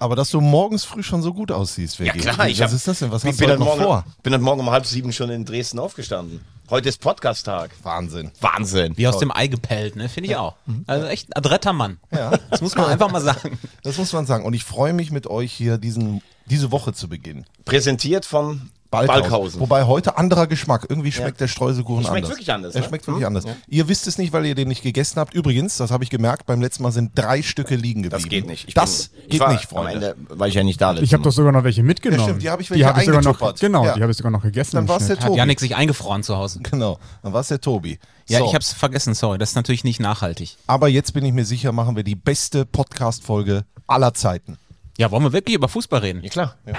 Aber dass du morgens früh schon so gut aussiehst, Ja Veggie. klar, ich Was hab- ist das denn? Was ich hast du bin heute noch morgen, vor? bin heute Morgen um halb sieben schon in Dresden aufgestanden. Heute ist Podcast-Tag. Wahnsinn. Wahnsinn. Wie aus dem Ei gepellt, ne? Finde ich auch. Also echt ein adretter Mann. Ja. Das muss man einfach mal sagen. Das muss man sagen. Und ich freue mich mit euch hier diesen, diese Woche zu beginnen. Präsentiert von Balkhausen. Balkhausen. Wobei heute anderer Geschmack. Irgendwie schmeckt der Streuselkuchen Schmeckt anders. wirklich anders, Er ne? schmeckt wirklich anders. Ihr wisst es nicht, weil ihr den nicht gegessen habt. Übrigens, das habe ich gemerkt, beim letzten Mal sind drei Stücke liegen geblieben. Das geht nicht. Ich das bin- ich geht war nicht, Freunde. Am Ende war ich ja nicht da. Ich habe doch sogar noch welche mitgenommen. Ja, stimmt, die habe ich welche hab sogar noch, eingetuppert. Genau, Ja. die habe ich sogar noch gegessen. Dann im war's der. Hat Tobi. Janik sich eingefroren zu Hause. Genau, dann war es der Tobi. Ja, So, ich habe es vergessen, sorry. Das ist natürlich nicht nachhaltig. Aber jetzt bin ich mir sicher, machen wir die beste Podcast-Folge aller Zeiten. Ja, wollen wir wirklich über Fußball reden? Ja, klar. Getränk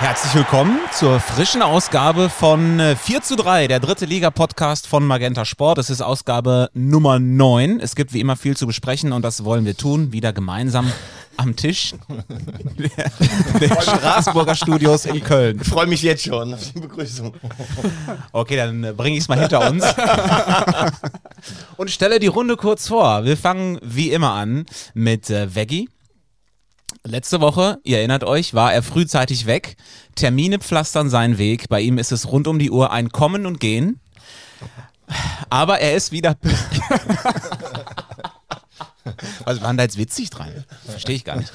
herzlich willkommen zur frischen Ausgabe von äh, 4 zu 3, der dritte Liga-Podcast von Magenta Sport. Es ist Ausgabe Nummer 9. Es gibt wie immer viel zu besprechen und das wollen wir tun, wieder gemeinsam am Tisch der, der Straßburger Studios in Köln. Ich freue mich jetzt schon auf die Begrüßung. Okay, dann äh, bringe ich es mal hinter uns. Und stelle die Runde kurz vor. Wir fangen wie immer an mit äh, Veggie. Letzte Woche, ihr erinnert euch, war er frühzeitig weg. Termine pflastern seinen Weg. Bei ihm ist es rund um die Uhr ein Kommen und Gehen. Aber er ist wieder. Was war denn da jetzt witzig dran? Verstehe ich gar nicht.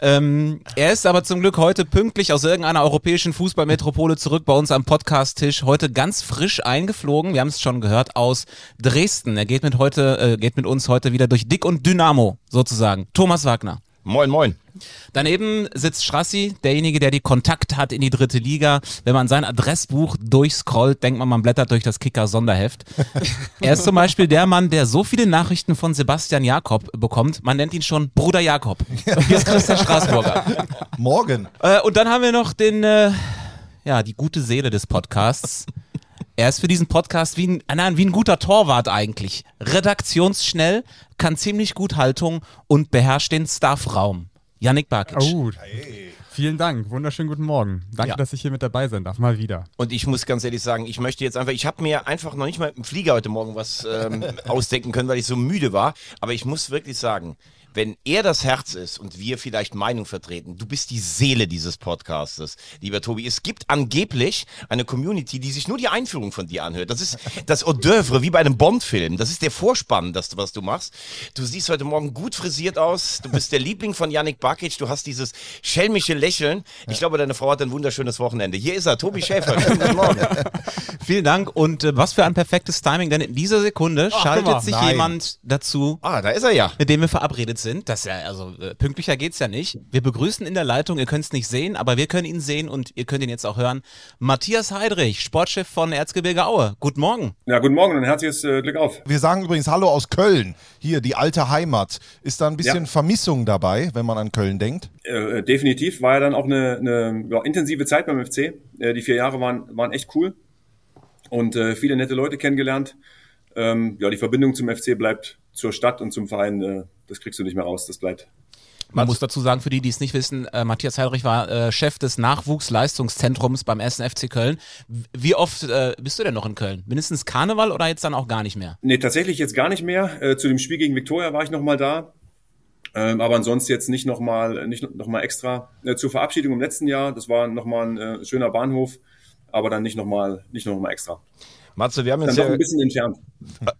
Ähm, er ist aber zum Glück heute pünktlich aus irgendeiner europäischen Fußballmetropole zurück bei uns am Podcast-Tisch. Heute ganz frisch eingeflogen. Wir haben es schon gehört aus Dresden. Er geht mit heute, äh, geht mit uns heute wieder durch Dick und Dynamo sozusagen. Thomas Wagner. Moin, moin. Daneben sitzt Strassi, derjenige, der die Kontakt hat in die dritte Liga. Wenn man sein Adressbuch durchscrollt, denkt man, man blättert durch das Kicker-Sonderheft. er ist zum Beispiel der Mann, der so viele Nachrichten von Sebastian Jakob bekommt. Man nennt ihn schon Bruder Jakob. Hier ist Christian Straßburger. Morgen. Äh, und dann haben wir noch den, äh, ja, die gute Seele des Podcasts. Er ist für diesen Podcast wie ein, äh, nein, wie ein guter Torwart eigentlich. Redaktionsschnell, kann ziemlich gut Haltung und beherrscht den Staffraum. Yannick Barkic. Oh, vielen Dank. Wunderschönen guten Morgen. Danke, Ja. dass ich hier mit dabei sein darf. Mal wieder. Und ich muss ganz ehrlich sagen, ich möchte jetzt einfach, ich habe mir einfach noch nicht mal im Flieger heute Morgen was ähm, ausdenken können, weil ich so müde war. Aber ich muss wirklich sagen, wenn er das Herz ist und wir vielleicht Meinung vertreten, du bist die Seele dieses Podcastes, lieber Tobi. Es gibt angeblich eine Community, die sich nur die Einführung von dir anhört. Das ist das Hors d'oeuvre, wie bei einem Bond-Film. Das ist der Vorspann, das, was du machst. Du siehst heute Morgen gut frisiert aus. Du bist der Liebling von Yannick Bakic. Du hast dieses schelmische Lächeln. Ich glaube, deine Frau hat ein wunderschönes Wochenende. Hier ist er, Tobi Schäfer. Guten Morgen. Vielen Dank und äh, was für ein perfektes Timing, denn in dieser Sekunde schaltet guck mal. sich Nein. jemand dazu, Ah, da ist er ja. mit dem wir verabredet sind. Das ist ja, also äh, pünktlicher geht's ja nicht. Wir begrüßen in der Leitung, ihr könnt es nicht sehen, aber wir können ihn sehen und ihr könnt ihn jetzt auch hören. Matthias Heidrich, Sportchef von Erzgebirge Aue. Guten Morgen. Ja, guten Morgen und ein herzliches äh, Glück auf. Wir sagen übrigens Hallo aus Köln. Hier, die alte Heimat. Ist da ein bisschen Ja. Vermissung dabei, wenn man an Köln denkt? Äh, definitiv war ja dann auch eine, eine ja, intensive Zeit beim FC. Äh, die vier Jahre waren, waren echt cool und äh, viele nette Leute kennengelernt. Ähm, ja, die Verbindung zum FC bleibt zur Stadt und zum Verein. Äh, das kriegst du nicht mehr raus. Das bleibt. Man muss dazu sagen, für die, die es nicht wissen, äh, Matthias Heidrich war äh, Chef des Nachwuchsleistungszentrums beim 1. FC Köln. Wie oft äh, bist du denn noch in Köln? Mindestens Karneval oder jetzt dann auch gar nicht mehr? Nee, tatsächlich jetzt gar nicht mehr. Äh, zu dem Spiel gegen Viktoria war ich noch mal da. Ähm, aber ansonsten jetzt nicht nochmal nicht noch mal extra. Äh, zur Verabschiedung im letzten Jahr, das war nochmal ein äh, schöner Bahnhof, aber dann nicht nochmal nicht noch mal extra. Matze, wir haben uns ja, ein bisschen entfernt.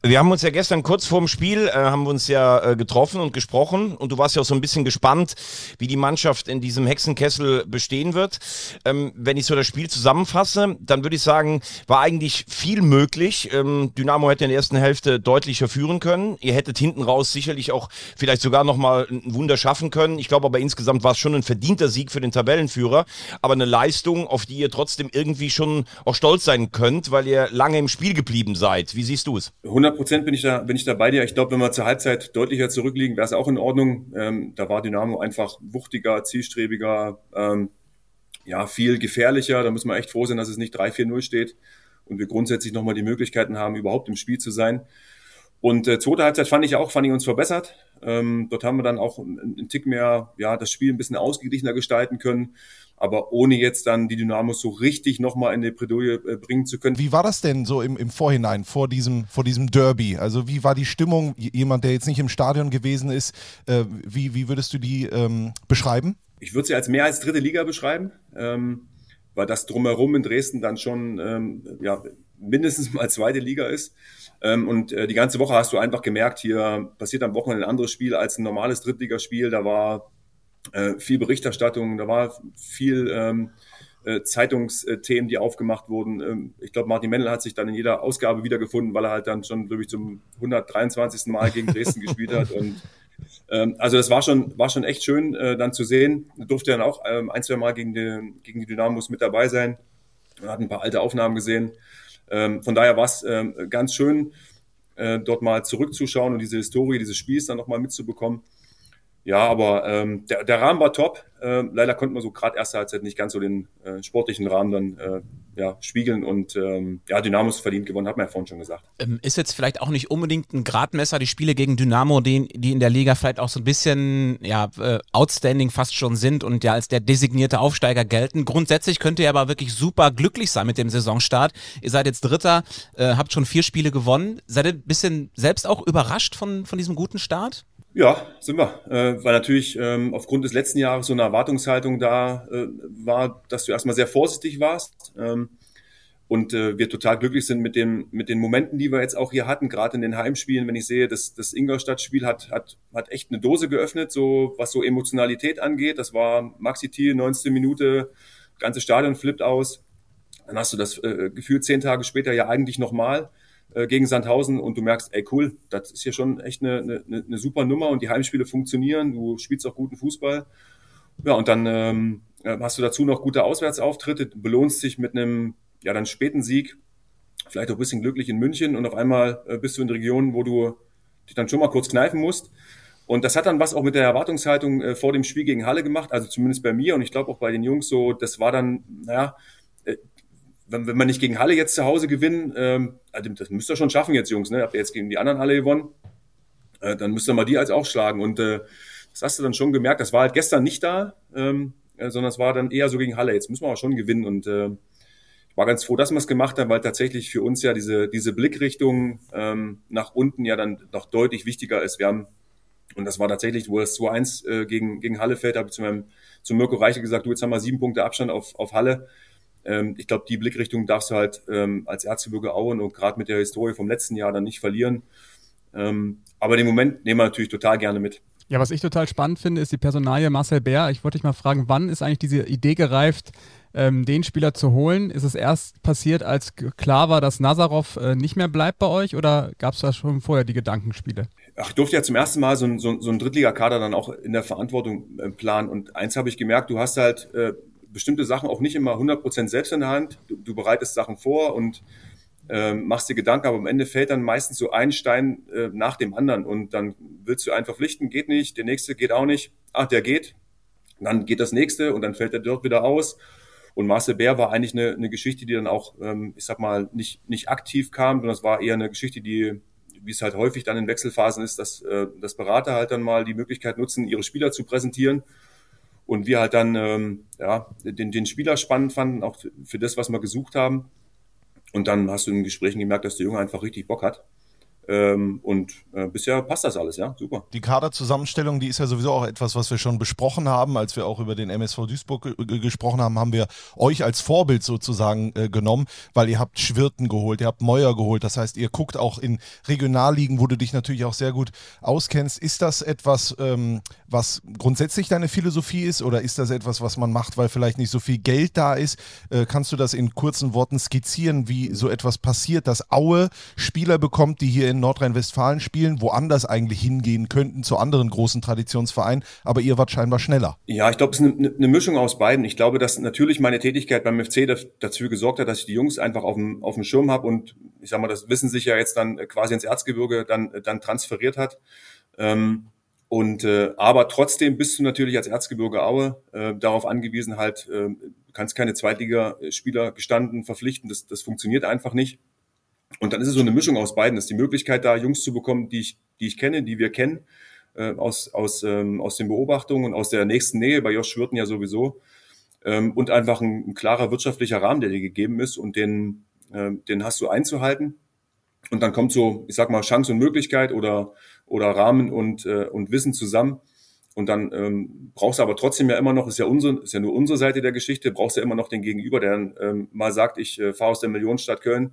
wir haben uns ja gestern kurz vorm Spiel, äh, haben wir uns ja äh, getroffen und gesprochen und du warst ja auch so ein bisschen gespannt, wie die Mannschaft in diesem Hexenkessel bestehen wird. Ähm, wenn ich so das Spiel zusammenfasse, dann würde ich sagen, war eigentlich viel möglich. Ähm, Dynamo hätte in der ersten Hälfte deutlicher führen können. Ihr hättet hinten raus sicherlich auch vielleicht sogar nochmal ein Wunder schaffen können. Ich glaube aber insgesamt war es schon ein verdienter Sieg für den Tabellenführer, aber eine Leistung, auf die ihr trotzdem irgendwie schon auch stolz sein könnt, weil ihr lange im Spiel geblieben seid. Wie siehst du es? 100 Prozent bin ich da, bin ich da bei dir. Ich glaube, wenn wir zur Halbzeit deutlicher zurückliegen, wäre es auch in Ordnung. Ähm, da war Dynamo einfach wuchtiger, zielstrebiger. Ähm, ja, viel gefährlicher. Da muss man echt froh sein, dass es nicht 3-4-0 steht und wir grundsätzlich nochmal die Möglichkeiten haben, überhaupt im Spiel zu sein. Und äh, zweite Halbzeit fand ich auch, fand ich uns verbessert. Ähm, dort haben wir dann auch einen Tick mehr, ja, das Spiel ein bisschen ausgeglichener gestalten können, aber ohne jetzt dann die Dynamos so richtig nochmal in die Bredouille äh, bringen zu können. Wie war das denn so im, im Vorhinein, vor diesem, vor diesem Derby? Also wie war die Stimmung? Jemand, der jetzt nicht im Stadion gewesen ist, äh, wie, wie würdest du die ähm, beschreiben? Ich würde sie als mehr als dritte Liga beschreiben, ähm, weil das drumherum in Dresden dann schon ähm, ja, mindestens mal zweite Liga ist. Ähm, und äh, die ganze Woche hast du einfach gemerkt, hier passiert am Wochenende ein anderes Spiel als ein normales Drittligaspiel. Da war äh, viel Berichterstattung, da war viel ähm, äh, Zeitungsthemen, die aufgemacht wurden. Ähm, ich glaube, Martin Mendel hat sich dann in jeder Ausgabe wiedergefunden, weil er halt dann schon, glaube ich, zum 123. Mal gegen Dresden gespielt hat. Und ähm, also das war schon, war schon echt schön, äh, dann zu sehen. Durfte dann auch ähm, ein, zwei Mal gegen die, gegen die Dynamos mit dabei sein. Er hat ein paar alte Aufnahmen gesehen. Ähm, von daher war es ähm, ganz schön, äh, dort mal zurückzuschauen und diese Historie dieses Spiels dann nochmal mitzubekommen. Ja, aber ähm, der, der Rahmen war top. Ähm, leider konnten wir so gerade erste Halbzeit nicht ganz so den äh, sportlichen Rahmen dann äh, ja, spiegeln und ähm, ja, Dynamos verdient gewonnen, hat man ja vorhin schon gesagt. Ähm, ist jetzt vielleicht auch nicht unbedingt ein Gradmesser, die Spiele gegen Dynamo, die, die in der Liga vielleicht auch so ein bisschen ja, äh, outstanding fast schon sind und ja als der designierte Aufsteiger gelten. Grundsätzlich könnt ihr aber wirklich super glücklich sein mit dem Saisonstart. Ihr seid jetzt Dritter, äh, habt schon vier Spiele gewonnen. Seid ihr ein bisschen selbst auch überrascht von, von diesem guten Start? Ja, sind wir. Äh, weil natürlich ähm, aufgrund des letzten Jahres so eine Erwartungshaltung da äh, war, dass du erstmal sehr vorsichtig warst. Ähm, und äh, wir total glücklich sind mit, dem, mit den Momenten, die wir jetzt auch hier hatten, gerade in den Heimspielen, wenn ich sehe, das, das Ingolstadt-Spiel hat, hat, hat echt eine Dose geöffnet, so was so Emotionalität angeht. Das war Maxi Thiel, 19. Minute, ganze Stadion flippt aus. Dann hast du das äh, Gefühl zehn Tage später ja eigentlich nochmal äh, gegen Sandhausen und du merkst, ey cool, das ist hier schon echt eine, eine, eine super Nummer und die Heimspiele funktionieren, du spielst auch guten Fußball. Ja, und dann ähm, äh, hast du dazu noch gute Auswärtsauftritte, belohnst dich mit einem ja dann späten Sieg, vielleicht auch ein bisschen glücklich in München und auf einmal äh, bist du in Regionen, wo du dich dann schon mal kurz kneifen musst. Und das hat dann was auch mit der Erwartungshaltung äh, vor dem Spiel gegen Halle gemacht, also zumindest bei mir und ich glaube auch bei den Jungs so, das war dann, naja, äh, wenn, wenn man nicht gegen Halle jetzt zu Hause gewinnen, ähm, also das müsst ihr schon schaffen jetzt, Jungs, ne? Habt ihr jetzt gegen die anderen Halle gewonnen, äh, dann müsst ihr mal die als auch schlagen. Und äh, das hast du dann schon gemerkt. Das war halt gestern nicht da, ähm, äh, sondern es war dann eher so gegen Halle. Jetzt müssen wir aber schon gewinnen. Und äh, ich war ganz froh, dass wir es gemacht haben, weil tatsächlich für uns ja diese, diese Blickrichtung ähm, nach unten ja dann noch deutlich wichtiger ist. Wir haben, und das war tatsächlich, wo es 2-1 äh, gegen, gegen Halle fällt, habe ich zu meinem zu Mirko Reiche gesagt, du, jetzt haben wir sieben Punkte Abstand auf, auf Halle ähm, ich glaube, die Blickrichtung darfst du halt ähm, als Erzgebirge Auen und gerade mit der Historie vom letzten Jahr dann nicht verlieren. Ähm, aber den Moment nehmen wir natürlich total gerne mit. Ja, was ich total spannend finde, ist die Personalie Marcel Bär. Ich wollte dich mal fragen, wann ist eigentlich diese Idee gereift, ähm, den Spieler zu holen? Ist es erst passiert, als klar war, dass Nazarov äh, nicht mehr bleibt bei euch oder gab es da schon vorher die Gedankenspiele? Ach, ich durfte ja zum ersten Mal so ein, so, so ein Drittligakader dann auch in der Verantwortung äh, planen. Und eins habe ich gemerkt, du hast halt äh, bestimmte Sachen auch nicht immer 100% selbst in der Hand. Du, du bereitest Sachen vor und ähm, machst dir Gedanken, aber am Ende fällt dann meistens so ein Stein äh, nach dem anderen und dann willst du einen verpflichten, geht nicht, der nächste geht auch nicht, ach, der geht, dann geht das nächste und dann fällt der dort wieder aus. Und Marcel Bär war eigentlich eine, eine Geschichte, die dann auch, ähm, ich sag mal, nicht, nicht aktiv kam, sondern es war eher eine Geschichte, die, wie es halt häufig dann in Wechselphasen ist, dass, äh, dass Berater halt dann mal die Möglichkeit nutzen, ihre Spieler zu präsentieren und wir halt dann ähm, ja, den, den Spieler spannend fanden, auch für das, was wir gesucht haben. Und dann hast du in Gesprächen gemerkt, dass der Junge einfach richtig Bock hat. Ähm, und äh, bisher passt das alles, ja, super. Die Kaderzusammenstellung, die ist ja sowieso auch etwas, was wir schon besprochen haben. Als wir auch über den MSV Duisburg gesprochen haben, haben wir euch als Vorbild sozusagen äh, genommen, weil ihr habt Schwirten geholt, ihr habt Meuer geholt. Das heißt, ihr guckt auch in Regionalligen, wo du dich natürlich auch sehr gut auskennst. Ist das etwas, ähm, was grundsätzlich deine Philosophie ist oder ist das etwas, was man macht, weil vielleicht nicht so viel Geld da ist? Äh, kannst du das in kurzen Worten skizzieren, wie so etwas passiert, dass Aue Spieler bekommt, die hier in in Nordrhein-Westfalen spielen, woanders eigentlich hingehen könnten zu anderen großen Traditionsvereinen, aber ihr wart scheinbar schneller. Ja, ich glaube, es ist eine, eine, Mischung aus beiden. Ich glaube, dass natürlich meine Tätigkeit beim FC dazu gesorgt hat, dass ich die Jungs einfach auf dem, auf dem Schirm habe und ich sag mal, das Wissen sich ja jetzt dann quasi ins Erzgebirge dann, dann transferiert hat. Ähm, und äh, aber trotzdem bist du natürlich als Erzgebirge Aue äh, darauf angewiesen, halt äh, kannst keine Zweitligaspieler gestanden verpflichten, das, das funktioniert einfach nicht. Und dann ist es so eine Mischung aus beiden. Das ist die Möglichkeit, da Jungs zu bekommen, die ich, die ich kenne, die wir kennen, äh, aus, aus, ähm, aus den Beobachtungen und aus der nächsten Nähe, bei Josh Schwirten ja sowieso. Ähm, und einfach ein, ein klarer wirtschaftlicher Rahmen, der dir gegeben ist und den, äh, den hast du einzuhalten. Und dann kommt so, ich sag mal, Chance und Möglichkeit oder, oder Rahmen und, äh, und Wissen zusammen. Und dann ähm, brauchst du aber trotzdem ja immer noch, ist ja, unsere, ist ja nur unsere Seite der Geschichte, brauchst ja immer noch den Gegenüber, der dann ähm, mal sagt, ich äh, fahre aus der Millionenstadt Köln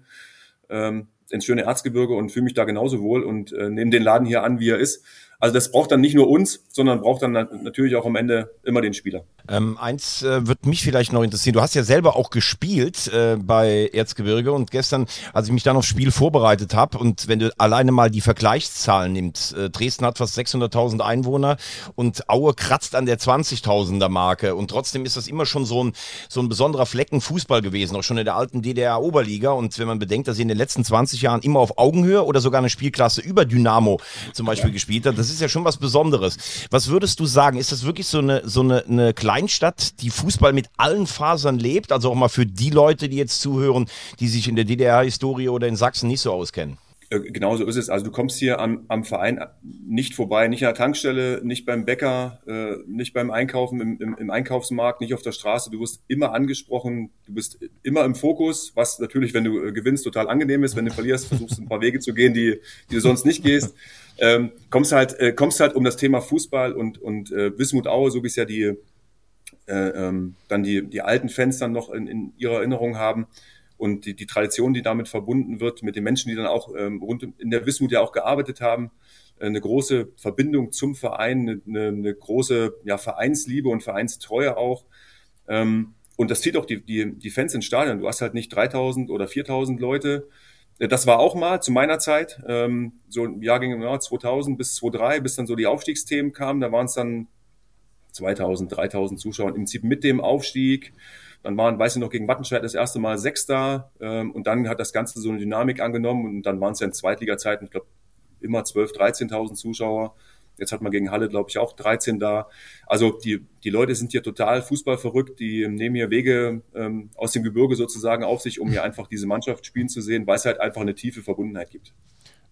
ähm, ins schöne Erzgebirge und fühle mich da genauso wohl und äh, nehme den Laden hier an, wie er ist. Also das braucht dann nicht nur uns, sondern braucht dann natürlich auch am Ende immer den Spieler. Ähm, eins äh, wird mich vielleicht noch interessieren. Du hast ja selber auch gespielt äh, bei Erzgebirge und gestern, als ich mich dann aufs Spiel vorbereitet habe und wenn du alleine mal die Vergleichszahlen nimmst, äh, Dresden hat fast 600.000 Einwohner und Aue kratzt an der 20.000er Marke und trotzdem ist das immer schon so ein, so ein besonderer Flecken Fußball gewesen, auch schon in der alten DDR-Oberliga und wenn man bedenkt, dass sie in den letzten 20 Jahren immer auf Augenhöhe oder sogar eine Spielklasse über Dynamo zum Beispiel ja. gespielt hat, das ist ja schon was Besonderes. Was würdest du sagen? Ist das wirklich so eine, so eine, eine Kleinstadt, die Fußball mit allen Fasern lebt? Also auch mal für die Leute, die jetzt zuhören, die sich in der DDR-Historie oder in Sachsen nicht so auskennen. Äh, genau so ist es. Also du kommst hier am, am Verein nicht vorbei, nicht an der Tankstelle, nicht beim Bäcker, äh, nicht beim Einkaufen im, im, im, Einkaufsmarkt, nicht auf der Straße. Du wirst immer angesprochen, du bist immer im Fokus, was natürlich, wenn du äh, gewinnst, total angenehm ist. Wenn du verlierst, versuchst ein paar Wege zu gehen, die, die du sonst nicht gehst. Ähm, kommst halt, äh, kommst halt um das Thema Fußball und, und äh, Wismut Aue, so wie es ja die, äh, ähm, dann die, die alten Fans dann noch in, in ihrer Erinnerung haben und die, die Tradition, die damit verbunden wird, mit den Menschen, die dann auch ähm, rund in der Wismut ja auch gearbeitet haben, äh, eine große Verbindung zum Verein, eine, eine große ja, Vereinsliebe und Vereinstreue auch. Ähm, und das zieht auch die, die, die Fans ins Stadion. Du hast halt nicht 3000 oder 4000 Leute. Äh, das war auch mal zu meiner Zeit, ähm, so im Jahr ging ja, 2000 bis 2003, bis dann so die Aufstiegsthemen kamen. Da waren es dann 2000, 3000 Zuschauer im Prinzip mit dem Aufstieg. Dann waren, weiß ich noch, gegen Wattenscheid das erste Mal Sechster ähm, und dann hat das Ganze so eine Dynamik angenommen und dann waren es ja in Zweitliga-Zeiten, ich glaube, immer 12.000, 13.000 Zuschauer. Jetzt hat man gegen Halle, glaube ich, auch 13 da. Also die, die Leute sind hier total fußballverrückt. Die nehmen hier Wege ähm, aus dem Gebirge sozusagen auf sich, um hier einfach diese Mannschaft spielen zu sehen, weil es halt einfach eine tiefe Verbundenheit gibt.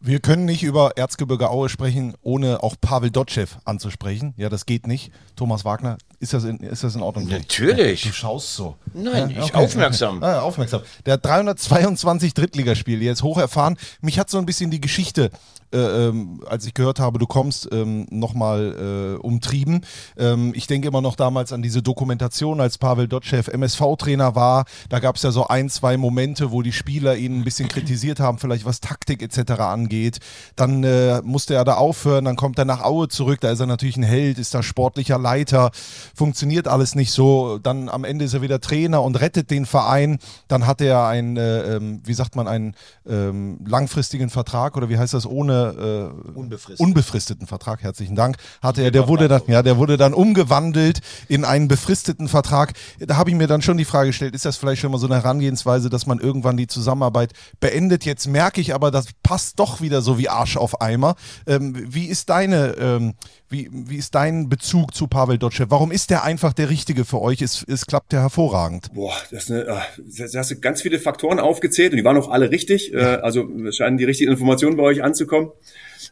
Wir können nicht über Erzgebirge Aue sprechen, ohne auch Pavel Dotschew anzusprechen. Ja, das geht nicht. Thomas Wagner, ist das in, ist das in Ordnung? Natürlich. Ja, du schaust so. Nein, ja, okay, ich aufmerksam. Okay. Ah, aufmerksam. Der hat 322 Drittligaspiele, jetzt hoch erfahren. Mich hat so ein bisschen die Geschichte äh, ähm, als ich gehört habe, du kommst, ähm, nochmal äh, umtrieben. Ähm, ich denke immer noch damals an diese Dokumentation, als Pavel Dotschew MSV-Trainer war. Da gab es ja so ein, zwei Momente, wo die Spieler ihn ein bisschen kritisiert haben, vielleicht was Taktik etc. angeht. Dann äh, musste er da aufhören, dann kommt er nach Aue zurück, da ist er natürlich ein Held, ist da sportlicher Leiter, funktioniert alles nicht so. Dann am Ende ist er wieder Trainer und rettet den Verein. Dann hat er einen, äh, ähm, wie sagt man, einen ähm, langfristigen Vertrag oder wie heißt das, ohne äh, Unbefristet. unbefristeten Vertrag, herzlichen Dank, hatte er, der wurde dann, ja, der wurde dann umgewandelt in einen befristeten Vertrag. Da habe ich mir dann schon die Frage gestellt, ist das vielleicht schon mal so eine Herangehensweise, dass man irgendwann die Zusammenarbeit beendet? Jetzt merke ich aber, das passt doch wieder so wie Arsch auf Eimer. Ähm, wie ist deine, ähm, wie, wie ist dein Bezug zu Pavel Dotschew? Warum ist der einfach der Richtige für euch? Es, es klappt ja hervorragend. Boah, das ist eine, äh, da hast du ganz viele Faktoren aufgezählt und die waren auch alle richtig. Ja. Äh, also scheinen die richtigen Informationen bei euch anzukommen.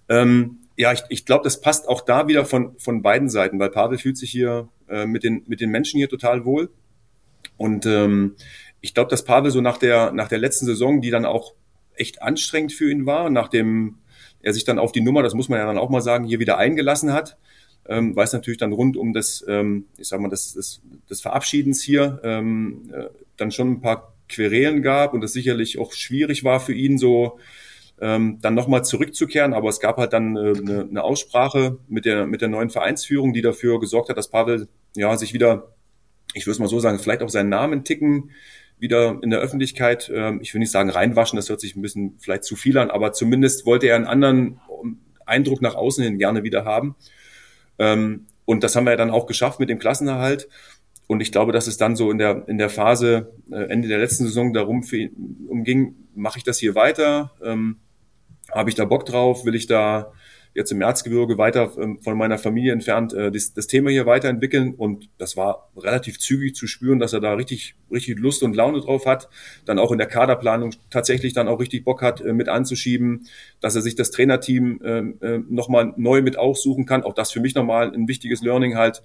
Ähm, ja, ich, ich glaube, das passt auch da wieder von, von beiden Seiten, weil Pavel fühlt sich hier äh, mit, den, mit den Menschen hier total wohl. Und ähm, ich glaube, dass Pavel so nach der, nach der letzten Saison, die dann auch echt anstrengend für ihn war, nachdem er sich dann auf die Nummer, das muss man ja dann auch mal sagen, hier wieder eingelassen hat, ähm, weil es natürlich dann rund um das, ähm, ich sag mal, das, das, das Verabschiedens hier ähm, äh, dann schon ein paar Querelen gab und das sicherlich auch schwierig war für ihn, so ähm, dann nochmal zurückzukehren. Aber es gab halt dann äh, eine, eine Aussprache mit der, mit der neuen Vereinsführung, die dafür gesorgt hat, dass Pavel ja sich wieder, ich würde es mal so sagen, vielleicht auch seinen Namen ticken, wieder in der Öffentlichkeit, äh, ich will nicht sagen reinwaschen, das hört sich ein bisschen vielleicht zu viel an, aber zumindest wollte er einen anderen Eindruck nach außen hin gerne wieder haben. Ähm, und das haben wir ja dann auch geschafft mit dem Klassenerhalt. Und ich glaube, dass es dann so in der, in der Phase äh, Ende der letzten Saison darum für, umging, mache ich das hier weiter? Ähm, habe ich da Bock drauf? Will ich da jetzt im Erzgebirge weiter ähm, von meiner Familie entfernt, äh, das, das Thema hier weiterentwickeln. Und das war relativ zügig zu spüren, dass er da richtig, richtig Lust und Laune drauf hat. Dann auch in der Kaderplanung tatsächlich dann auch richtig Bock hat, äh, mit anzuschieben, dass er sich das Trainerteam äh, äh, nochmal neu mit aussuchen kann. Auch das für mich nochmal ein wichtiges Learning halt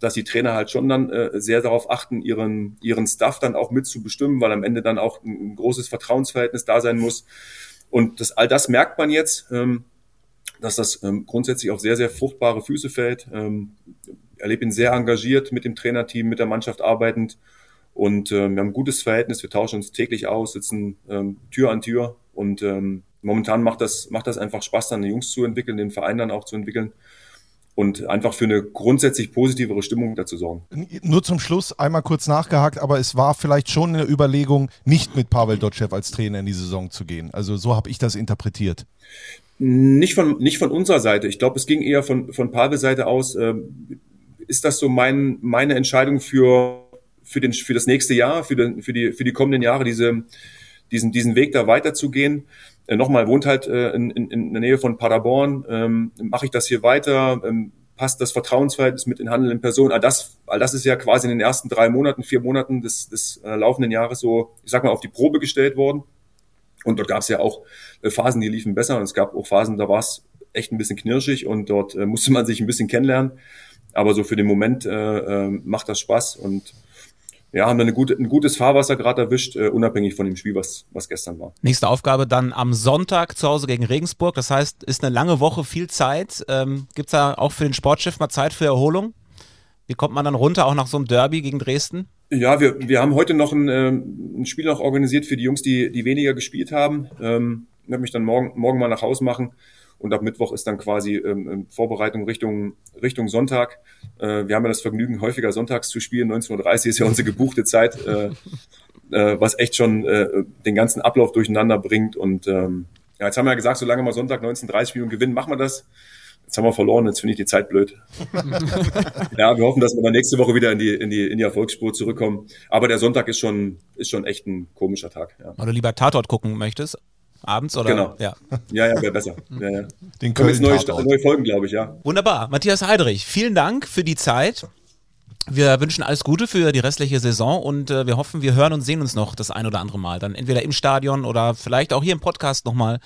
dass die Trainer halt schon dann äh, sehr darauf achten, ihren, ihren Staff dann auch mitzubestimmen, weil am Ende dann auch ein großes Vertrauensverhältnis da sein muss. Und das, all das merkt man jetzt, ähm, dass das ähm, grundsätzlich auf sehr, sehr fruchtbare Füße fällt. Ähm, erlebe ihn sehr engagiert mit dem Trainerteam, mit der Mannschaft arbeitend. Und ähm, wir haben ein gutes Verhältnis, wir tauschen uns täglich aus, sitzen ähm, Tür an Tür. Und ähm, momentan macht das, macht das einfach Spaß, dann die Jungs zu entwickeln, den Verein dann auch zu entwickeln und einfach für eine grundsätzlich positivere Stimmung dazu sorgen. Nur zum Schluss einmal kurz nachgehakt, aber es war vielleicht schon eine Überlegung, nicht mit Pavel Dotschew als Trainer in die Saison zu gehen. Also so habe ich das interpretiert. Nicht von, nicht von unserer Seite. Ich glaube, es ging eher von, von Pavels Seite aus. Äh, ist das so mein, meine Entscheidung für, für, den, für das nächste Jahr, für, den, für, die, für die kommenden Jahre, diese, diesen, diesen Weg da weiterzugehen? Äh, nochmal, wohnt halt äh, in, in, in der Nähe von Paderborn. Ähm, Mache ich das hier weiter? Ähm, passt das Vertrauensverhältnis mit den handelnden Personen? All das, all das ist ja quasi in den ersten drei Monaten, vier Monaten des, des äh, laufenden Jahres so, ich sag mal, auf die Probe gestellt worden. Und dort gab es ja auch äh, Phasen, die liefen besser und es gab auch Phasen, da war es echt ein bisschen knirschig und dort äh, musste man sich ein bisschen kennenlernen. Aber so für den Moment äh, äh, macht das Spaß und ja, haben dann eine gute, ein gutes Fahrwasser gerade erwischt, äh, unabhängig von dem Spiel, was, was gestern war. Nächste Aufgabe dann am Sonntag zu Hause gegen Regensburg. Das heißt, ist eine lange Woche, viel Zeit. Ähm, Gibt es da auch für den Sportschiff mal Zeit für Erholung? Wie kommt man dann runter, auch nach so einem Derby gegen Dresden? Ja, wir, wir haben heute noch ein, äh, ein Spiel noch organisiert für die Jungs, die, die weniger gespielt haben. Ähm, ich werde mich dann morgen, morgen mal nach Hause machen. Und ab Mittwoch ist dann quasi ähm, ähm, Vorbereitung Richtung, Richtung Sonntag. Äh, wir haben ja das Vergnügen, häufiger sonntags zu spielen. 19.30 Uhr ist ja unsere gebuchte Zeit, äh, äh, was echt schon äh, den ganzen Ablauf durcheinander bringt. Und ähm, ja, jetzt haben wir ja gesagt, solange wir Sonntag 19.30 spielen und gewinnen, machen wir das. Jetzt haben wir verloren, jetzt finde ich die Zeit blöd. ja, wir hoffen, dass wir dann nächste Woche wieder in die, in die, in die Erfolgsspur zurückkommen. Aber der Sonntag ist schon, ist schon echt ein komischer Tag. Ja. Oder lieber Tatort gucken möchtest, abends oder? Genau. Ja, ja, ja wäre besser. Ja, ja. Den Kommen jetzt neue, neue Folgen, glaube ich, ja. Wunderbar. Matthias Heidrich, vielen Dank für die Zeit. Wir wünschen alles Gute für die restliche Saison und äh, wir hoffen, wir hören und sehen uns noch das ein oder andere Mal. Dann entweder im Stadion oder vielleicht auch hier im Podcast nochmal.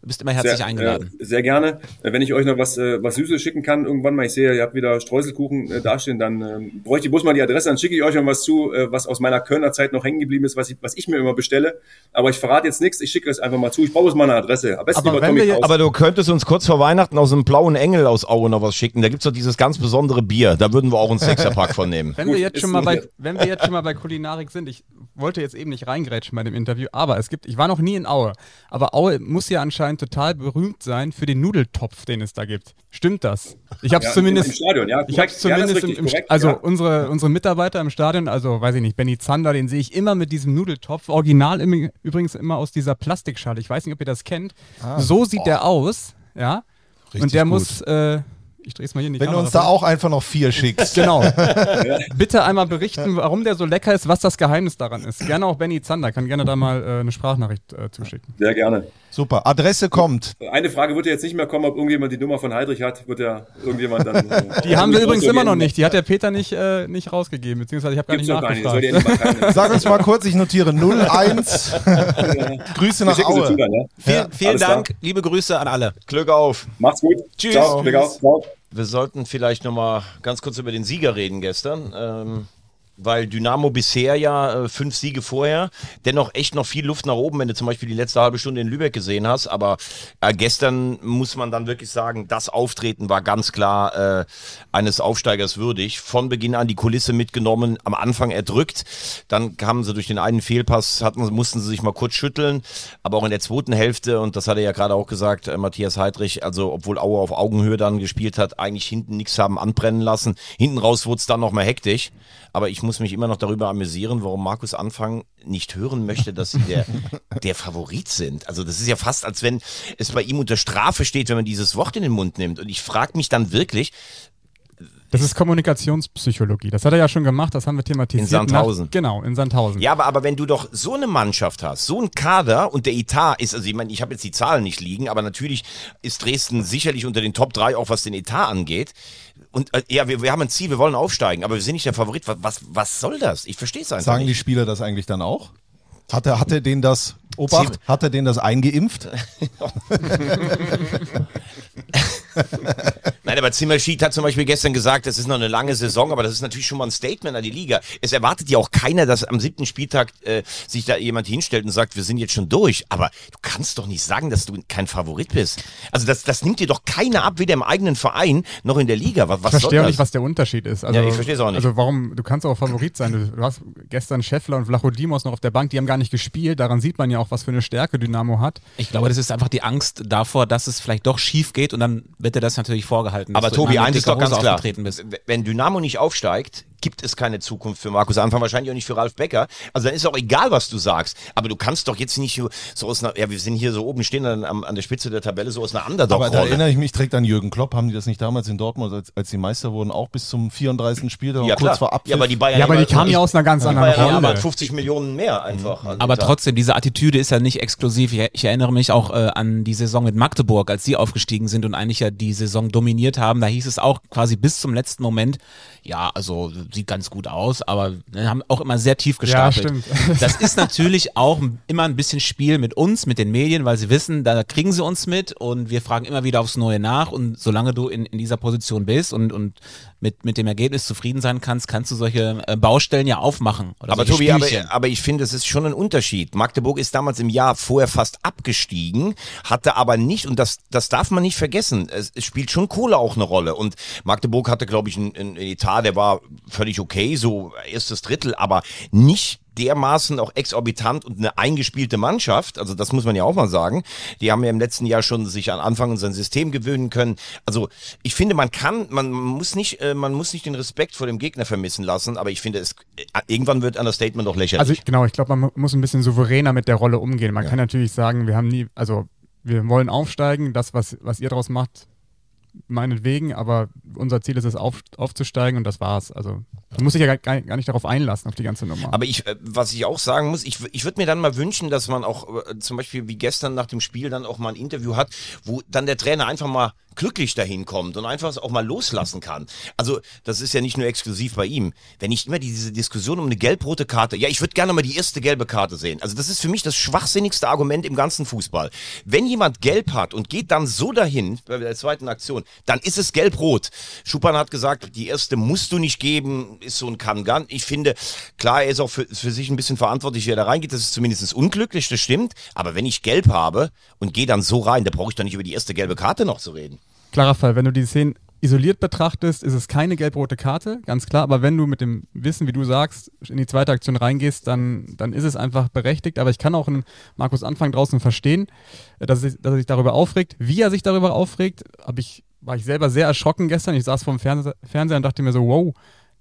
Du bist immer herzlich sehr, eingeladen. Äh, sehr gerne. Äh, Wenn ich euch noch was, äh, was Süßes schicken kann, irgendwann mal, ich sehe, ihr habt wieder Streuselkuchen äh, dastehen, dann ähm, bräuchte ich bloß mal die Adresse, dann schicke ich euch noch was zu, äh, was aus meiner Kölner Zeit noch hängen geblieben ist, was ich, was ich mir immer bestelle. Aber ich verrate jetzt nichts, ich schicke es einfach mal zu. Ich brauche bloß mal eine Adresse. Am besten Aber wenn Tommy wir. Aber du könntest uns kurz vor Weihnachten aus einem blauen Engel aus Aue noch was schicken. Da gibt's doch dieses ganz besondere Bier. Da würden wir auch einen Sechserpack von nehmen. Wenn Gut, wir jetzt schon mal bei, wenn wir jetzt schon mal bei Kulinarik sind, ich wollte jetzt eben nicht reingrätschen bei dem Interview, aber es gibt, ich war noch nie in Aue, aber Aue muss ja anscheinend total berühmt sein für den Nudeltopf, den es da gibt. Stimmt das? Ich habe es Ja, zumindest im Stadion, ja, Ich korrekt. habe Ja, zumindest ist richtig, im, im, korrekt, also ja. unsere unsere Mitarbeiter im Stadion, also weiß ich nicht, Benny Zander, den sehe ich immer mit diesem Nudeltopf, original im, übrigens immer aus dieser Plastikschale. Ich weiß nicht, ob ihr das kennt. so sieht der aus, ja. Richtig Und der gut. muss äh, ich drehe es mal hier in die Wenn du Kamera uns da auch einfach noch vier schickst. Genau. Bitte einmal berichten, warum der so lecker ist, was das Geheimnis daran ist. Gerne auch Benny Zander, kann gerne da mal äh, eine Sprachnachricht äh, zuschicken. Sehr gerne. Super. Adresse kommt. Eine Frage wird ja jetzt nicht mehr kommen, ob irgendjemand die Nummer von Heidrich hat, wird ja irgendjemand dann. äh, Die haben wir übrigens immer noch nicht. Die hat der Peter nicht, äh, nicht rausgegeben, beziehungsweise ich habe gar Gibt's nicht nicht. Nachgefragt. nicht Sag uns mal kurz, ich notiere 01. Grüße nach zu Aue. dann, ja? Vielen, vielen alles klar. Dank, liebe Grüße an alle. Glück auf. Macht's gut. Tschüss. Ciao. Glück auf. Ciao. Wir sollten vielleicht noch mal ganz kurz über den Sieger reden gestern. Ähm, weil Dynamo bisher ja äh, fünf Siege vorher, dennoch echt noch viel Luft nach oben, wenn du zum Beispiel die letzte halbe Stunde in Lübeck gesehen hast. Aber äh, gestern muss man dann wirklich sagen, das Auftreten war ganz klar äh, eines Aufsteigers würdig. Von Beginn an die Kulisse mitgenommen, am Anfang erdrückt. Dann kamen sie durch den einen Fehlpass, hatten, mussten sie sich mal kurz schütteln. Aber auch in der zweiten Hälfte, und das hat er ja gerade auch gesagt, äh, Matthias Heidrich, also obwohl Aue auf Augenhöhe dann gespielt hat, eigentlich hinten nichts haben anbrennen lassen. Hinten raus wurde es dann nochmal hektisch. Aber ich muss mich immer noch darüber amüsieren, warum Markus Anfang nicht hören möchte, dass sie der, der Favorit sind. Also das ist ja fast, als wenn es bei ihm unter Strafe steht, wenn man dieses Wort in den Mund nimmt. Und ich frage mich dann wirklich, Das ist Kommunikationspsychologie. Das hat er ja schon gemacht, das haben wir thematisiert. In Sandhausen. Nach, genau, in Sandhausen. Ja, aber, aber wenn du doch so eine Mannschaft hast, so ein Kader und der Etat ist, also ich meine, ich habe jetzt die Zahlen nicht liegen, aber natürlich ist Dresden sicherlich unter den Top 3 auch was den Etat angeht. Und äh, ja, wir, wir haben ein Ziel, wir wollen aufsteigen, aber wir sind nicht der Favorit. Was, was, was soll das? Ich verstehe es einfach Sagen die nicht. Spieler das eigentlich dann auch? Hat er, hat er denen das, Obacht, hat er denen das eingeimpft? Nein, aber Zimmerschied hat zum Beispiel gestern gesagt, das ist noch eine lange Saison, aber das ist natürlich schon mal ein Statement an die Liga. Es erwartet ja auch keiner, dass am siebten Spieltag äh, sich da jemand hinstellt und sagt, wir sind jetzt schon durch. Aber du kannst doch nicht sagen, dass du kein Favorit bist. Also das, das nimmt dir doch keiner ab, weder im eigenen Verein noch in der Liga. Was, was ich verstehe auch nicht, was der Unterschied ist. Also, Ja, ich verstehe es auch nicht. Also warum, du kannst auch Favorit sein. Du, du hast gestern Scheffler und Vlachodimos noch auf der Bank, die haben gar nicht gespielt. Daran sieht man ja auch, was für eine Stärke Dynamo hat. Ich glaube, das ist einfach die Angst davor, dass es vielleicht doch schief geht und dann wird dir das natürlich vorgehalten. Aber Tobi, eins ist doch ganz klar. Wenn Dynamo nicht aufsteigt, gibt es keine Zukunft für Markus Anfang, wahrscheinlich auch nicht für Ralf Becker. Also dann ist auch egal, was du sagst. Aber du kannst doch jetzt nicht so aus einer, ja, wir sind hier so oben stehen an, am- an der Spitze der Tabelle, so aus einer Aber da erinnere ich mich direkt an Jürgen Klopp. Haben die das nicht damals in Dortmund, als, als die Meister wurden, auch bis zum 34. Spiel, da Ja, kurz klar. vor Abpfiff? Ja, aber die Bayern Ja, aber die kamen ja aus einer ganz anderen Bayern Rolle. halt 50 Millionen mehr einfach. an dem Aber trotzdem, diese Attitüde ist ja nicht exklusiv. Ich, ich erinnere mich auch äh, an die Saison mit Magdeburg, als sie aufgestiegen sind und eigentlich ja die Saison dominiert haben. Da hieß es auch quasi bis zum letzten Moment, ja, also sieht ganz gut aus, aber ne, haben auch immer sehr tief Ja, gestapelt. stimmt. Das ist natürlich auch immer ein bisschen Spiel mit uns, mit den Medien, weil sie wissen, da kriegen sie uns mit und wir fragen immer wieder aufs Neue nach und solange du in, in dieser Position bist und, und mit, mit dem Ergebnis zufrieden sein kannst, kannst du solche äh, Baustellen ja aufmachen. Oder Aber Tobi, aber, aber ich finde, es ist schon ein Unterschied. Magdeburg ist damals im Jahr vorher fast abgestiegen, hatte aber nicht, und das, das darf man nicht vergessen, es, es spielt schon Kohle auch eine Rolle. Und Magdeburg hatte, glaube ich, einen, einen Etat, der war völlig okay, so erstes Drittel, aber nicht dermaßen auch exorbitant und eine eingespielte Mannschaft, also das muss man ja auch mal sagen. Die haben ja im letzten Jahr schon sich an Anfang an sein System gewöhnen können. Also ich finde, man kann, man muss nicht, äh, man muss nicht den Respekt vor dem Gegner vermissen lassen, aber ich finde, es äh, irgendwann wird Understatement doch lächerlich. Also ich, genau, ich glaube, man mu- muss ein bisschen souveräner mit der Rolle umgehen. Man kann natürlich sagen, wir haben nie, also wir wollen aufsteigen, das, was, was ihr daraus macht, meinetwegen, aber unser Ziel ist es, auf, aufzusteigen und das war's. Also man muss sich ja gar, gar nicht darauf einlassen, auf die ganze Nummer. Aber ich, äh, was ich auch sagen muss, ich, ich würde mir dann mal wünschen, dass man auch äh, zum Beispiel wie gestern nach dem Spiel dann auch mal ein Interview hat, wo dann der Trainer einfach mal glücklich dahin kommt und einfach auch mal loslassen kann. Also das ist ja nicht nur exklusiv bei ihm. Wenn ich immer diese Diskussion um eine gelb-rote Karte, ja, ich würde gerne mal die erste gelbe Karte sehen. Also das ist für mich das schwachsinnigste Argument im ganzen Fußball. Wenn jemand gelb hat und geht dann so dahin bei der zweiten Aktion, dann ist es gelb-rot. Schuppan hat gesagt, die erste musst du nicht geben, ist so ein Kann-Gan. Ich finde, klar, er ist auch für, für sich ein bisschen verantwortlich, wie er da reingeht. Das ist zumindest unglücklich, das stimmt. Aber wenn ich gelb habe und gehe dann so rein, da brauche ich doch nicht über die erste gelbe Karte noch zu reden. Klarer Fall, wenn du die Szenen isoliert betrachtest, ist es keine gelb-rote Karte, ganz klar. Aber wenn du mit dem Wissen, wie du sagst, in die zweite Aktion reingehst, dann, dann ist es einfach berechtigt. Aber ich kann auch einen Markus Anfang draußen verstehen, äh, dass, er sich- dass er sich darüber aufregt. Wie er sich darüber aufregt, ich, war ich selber sehr erschrocken gestern. Ich saß vor dem Fernse Fernseher und dachte mir so, wow,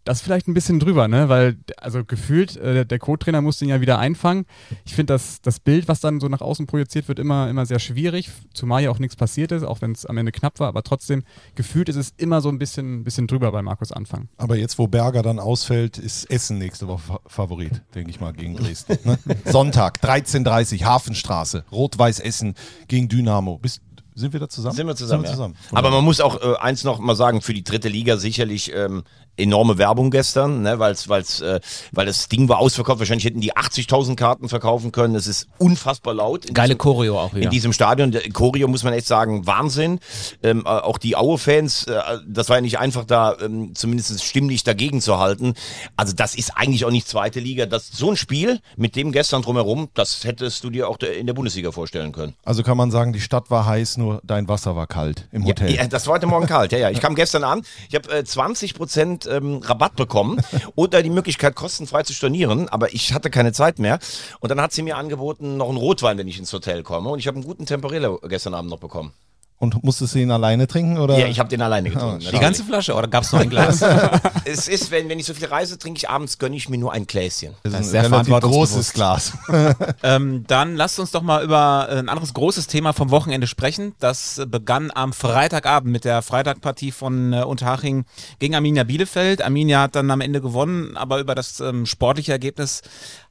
das ist vielleicht ein bisschen drüber, ne? Weil, also gefühlt, äh, der Co-Trainer musste ihn ja wieder einfangen. Ich finde, das, das Bild, was dann so nach außen projiziert wird, immer, immer sehr schwierig, zumal ja auch nichts passiert ist, auch wenn es am Ende knapp war, aber trotzdem, gefühlt ist es immer so ein bisschen, bisschen drüber bei Markus Anfang. Aber jetzt, wo Berger dann ausfällt, ist Essen nächste Woche Fa- Favorit, denke ich mal, gegen Dresden. Ne? Sonntag, 13.30 Hafenstraße, Rot-Weiß Essen gegen Dynamo. Bist, sind wir da zusammen? Sind wir zusammen. Sind wir ja. zusammen. Aber man muss auch äh, eins noch mal sagen, für die dritte Liga sicherlich ähm, enorme Werbung gestern, ne, weil's, weil's, äh, weil das Ding war ausverkauft. Wahrscheinlich hätten die 80.000 Karten verkaufen können. Es ist unfassbar laut. in Geile diesem- Choreo auch wieder. In diesem Stadion, der Choreo muss man echt sagen, Wahnsinn. Ähm, äh, auch die Aue-Fans, äh, das war ja nicht einfach da, ähm, zumindest stimmlich dagegen zu halten. Also das ist eigentlich auch nicht zweite Liga. Das, so ein Spiel mit dem gestern drumherum, das hättest du dir auch der- in der Bundesliga vorstellen können. Also kann man sagen, die Stadt war heiß, nur dein Wasser war kalt im Hotel. Ja, das war heute Morgen kalt, ja, ja. Ich kam gestern an, ich habe äh, 20% ähm, Rabatt bekommen oder die Möglichkeit, kostenfrei zu stornieren, aber ich hatte keine Zeit mehr. Und dann hat sie mir angeboten, noch einen Rotwein, wenn ich ins Hotel komme. Und ich habe einen guten Temperilla gestern Abend noch bekommen. Und musstest du ihn alleine trinken? Oder? Ja, ich habe den alleine getrunken. Die ganze Flasche oder gab es nur ein Glas? es ist, wenn, wenn ich so viel reise, trinke ich abends, gönne ich mir nur ein Gläschen. Das ist ist ein sehr relativ großes. Glas. ähm, dann lasst uns doch mal über ein anderes großes Thema vom Wochenende sprechen. Das begann am Freitagabend mit der Freitagpartie von äh, Unterhaching gegen Arminia Bielefeld. Arminia hat dann am Ende gewonnen, aber über das ähm, sportliche Ergebnis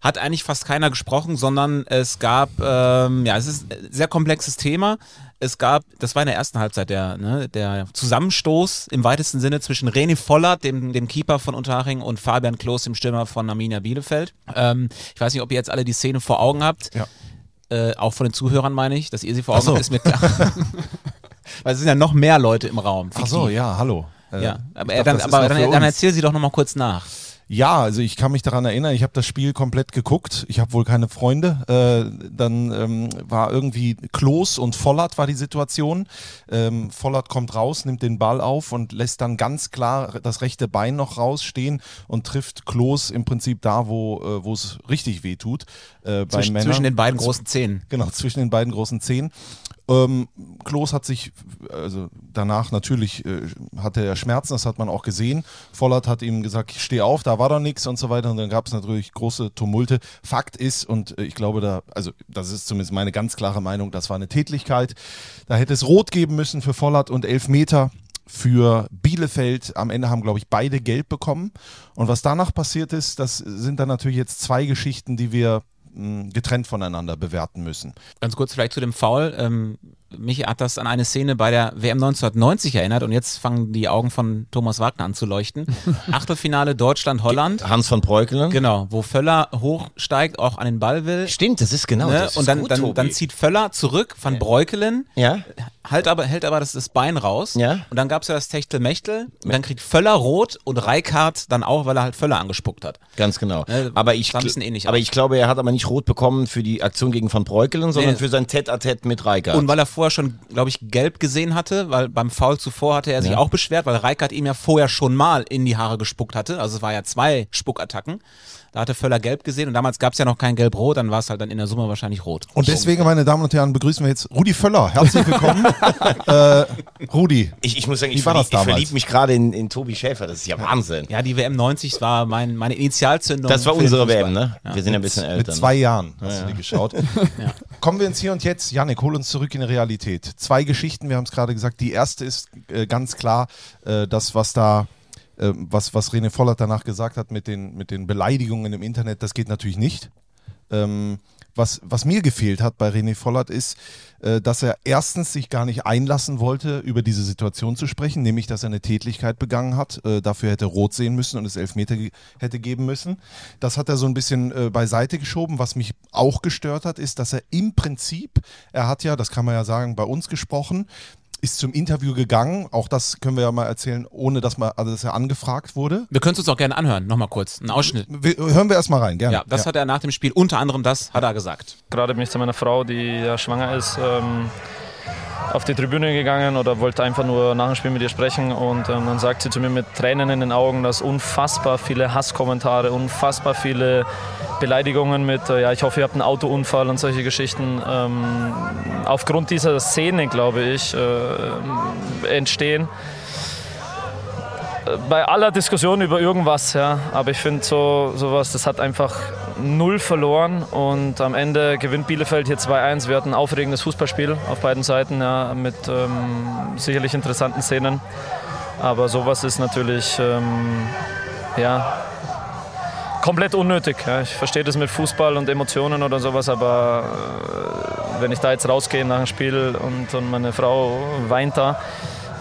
hat eigentlich fast keiner gesprochen, sondern es gab, ähm, ja, es ist ein sehr komplexes Thema. Es gab, das war in der ersten Halbzeit der, ne, der Zusammenstoß im weitesten Sinne zwischen René Vollert, dem, dem Keeper von Unterhaching, und Fabian Klos, dem Stürmer von Arminia Bielefeld. Ähm, ich weiß nicht, ob ihr jetzt alle die Szene vor Augen habt. Ja. Äh, auch von den Zuhörern meine ich, dass ihr sie vor Augen so. habt, ist mir klar. Weil es sind ja noch mehr Leute im Raum. Ach so, fiktiv. ja, hallo. Äh, Ja, aber, ich dachte, dann, aber noch dann, dann erzähl sie doch nochmal kurz nach. Ja, also ich kann mich daran erinnern, ich habe das Spiel komplett geguckt. Ich habe wohl keine Freunde. Äh, dann ähm, war irgendwie Klos und Vollert war die Situation. Ähm, Vollert kommt raus, nimmt den Ball auf und lässt dann ganz klar das rechte Bein noch rausstehen und trifft Klos im Prinzip da, wo äh, wo es richtig weh tut. Äh, bei Zwischen, Männern. zwischen den beiden großen Zähnen. Genau, zwischen den beiden großen Zehen. Ähm, Klos hat sich, also danach natürlich äh, hatte er Schmerzen, das hat man auch gesehen. Vollert hat ihm gesagt, steh auf, da war doch nichts und so weiter. Und dann gab es natürlich große Tumulte. Fakt ist, und äh, ich glaube, da, also das ist zumindest meine ganz klare Meinung, das war eine Tätlichkeit. Da hätte es Rot geben müssen für Vollert und Elfmeter für Bielefeld. Am Ende haben, glaube ich, beide gelb bekommen. Und was danach passiert ist, das sind dann natürlich jetzt zwei Geschichten, die wir getrennt voneinander bewerten müssen. Ganz kurz vielleicht zu dem Foul. Ähm, mich hat das an eine Szene bei der WM 1990 erinnert und jetzt fangen die Augen von Thomas Wagner an zu leuchten. Achtelfinale Deutschland-Holland. Hans von Breukelen. Genau, wo Völler hochsteigt, auch an den Ball will. Stimmt, das ist genau Ne? das. ist Und dann, gut, dann, dann zieht Völler zurück von Breukelen, Ja, halt aber, hält aber das, das Bein raus. Ja. Und dann gab es ja das Techtel-Mechtel. Und dann kriegt Völler rot und Reikart dann auch, weil er halt Völler angespuckt hat. ganz genau. Ne, aber ich, ähnlich aber aus. ich glaube, er hat aber nicht rot bekommen für die Aktion gegen Van Breukelen, sondern Nee. für sein Tête-à-Tête mit Reika. Und weil er vorher schon, glaube ich, gelb gesehen hatte, weil beim Foul zuvor hatte er sich Ja. auch beschwert, weil Reikart ihm ja vorher schon mal in die Haare gespuckt hatte. Also es war ja zwei Spuckattacken. Da hatte Völler gelb gesehen und damals gab es ja noch kein Gelb-Rot, dann war es halt dann in der Summe wahrscheinlich rot. Und deswegen, meine Damen und Herren, begrüßen wir jetzt Rudi Völler. Herzlich willkommen. äh, Rudi. ich, ich muss sagen, ich, war verlieb, ich verlieb mich gerade in, in Tobi Schäfer. Das ist ja Wahnsinn. Ja, die WM 90 war mein, meine Initialzündung. Das war unsere. WM, ne? Wir sind ja ein bisschen älter. Mit ne? zwei Jahren hast du die geschaut. Kommen wir ins Hier und Jetzt. Janik, hol uns zurück in die Realität. Zwei Geschichten, wir haben es gerade gesagt. Die erste ist äh, ganz klar äh, das, was da, äh, was, was René Vollert danach gesagt hat mit den, mit den Beleidigungen im Internet, das geht natürlich nicht. Ähm, was, was mir gefehlt hat bei René Vollert ist, äh, dass er erstens sich gar nicht einlassen wollte, über diese Situation zu sprechen, nämlich dass er eine Tätlichkeit begangen hat. Äh, dafür hätte rot sehen müssen und es Elfmeter ge hätte geben müssen. Das hat er so ein bisschen äh, beiseite geschoben. Was mich auch gestört hat, ist, dass er im Prinzip, er hat ja, das kann man ja sagen, bei uns gesprochen, ist zum Interview gegangen. Auch das können wir ja mal erzählen, ohne dass, man, also dass er angefragt wurde. Wir können es uns auch gerne anhören, nochmal kurz, ein Ausschnitt. Wir, hören wir erstmal rein, gerne. Ja, das hat er nach dem Spiel, unter anderem das hat er gesagt. Gerade bin ich zu meiner Frau, die ja schwanger ist, ähm, auf die Tribüne gegangen oder wollte einfach nur nach dem Spiel mit ihr sprechen. Und ähm, dann sagt sie zu mir mit Tränen in den Augen, dass unfassbar viele Hasskommentare, unfassbar viele Beleidigungen mit, äh, ja, ich hoffe, ihr habt einen Autounfall und solche Geschichten ähm, aufgrund dieser Szene, glaube ich, äh, entstehen bei aller Diskussion über irgendwas, ja, aber ich finde so sowas, das hat einfach null verloren und am Ende gewinnt Bielefeld hier 2-1. Wir hatten ein aufregendes Fußballspiel auf beiden Seiten, ja, mit ähm, sicherlich interessanten Szenen, aber sowas ist natürlich, ähm, ja, komplett unnötig. Ja. Ich verstehe das mit Fußball und Emotionen oder sowas, aber äh, wenn ich da jetzt rausgehe nach dem Spiel und, und meine Frau weint da,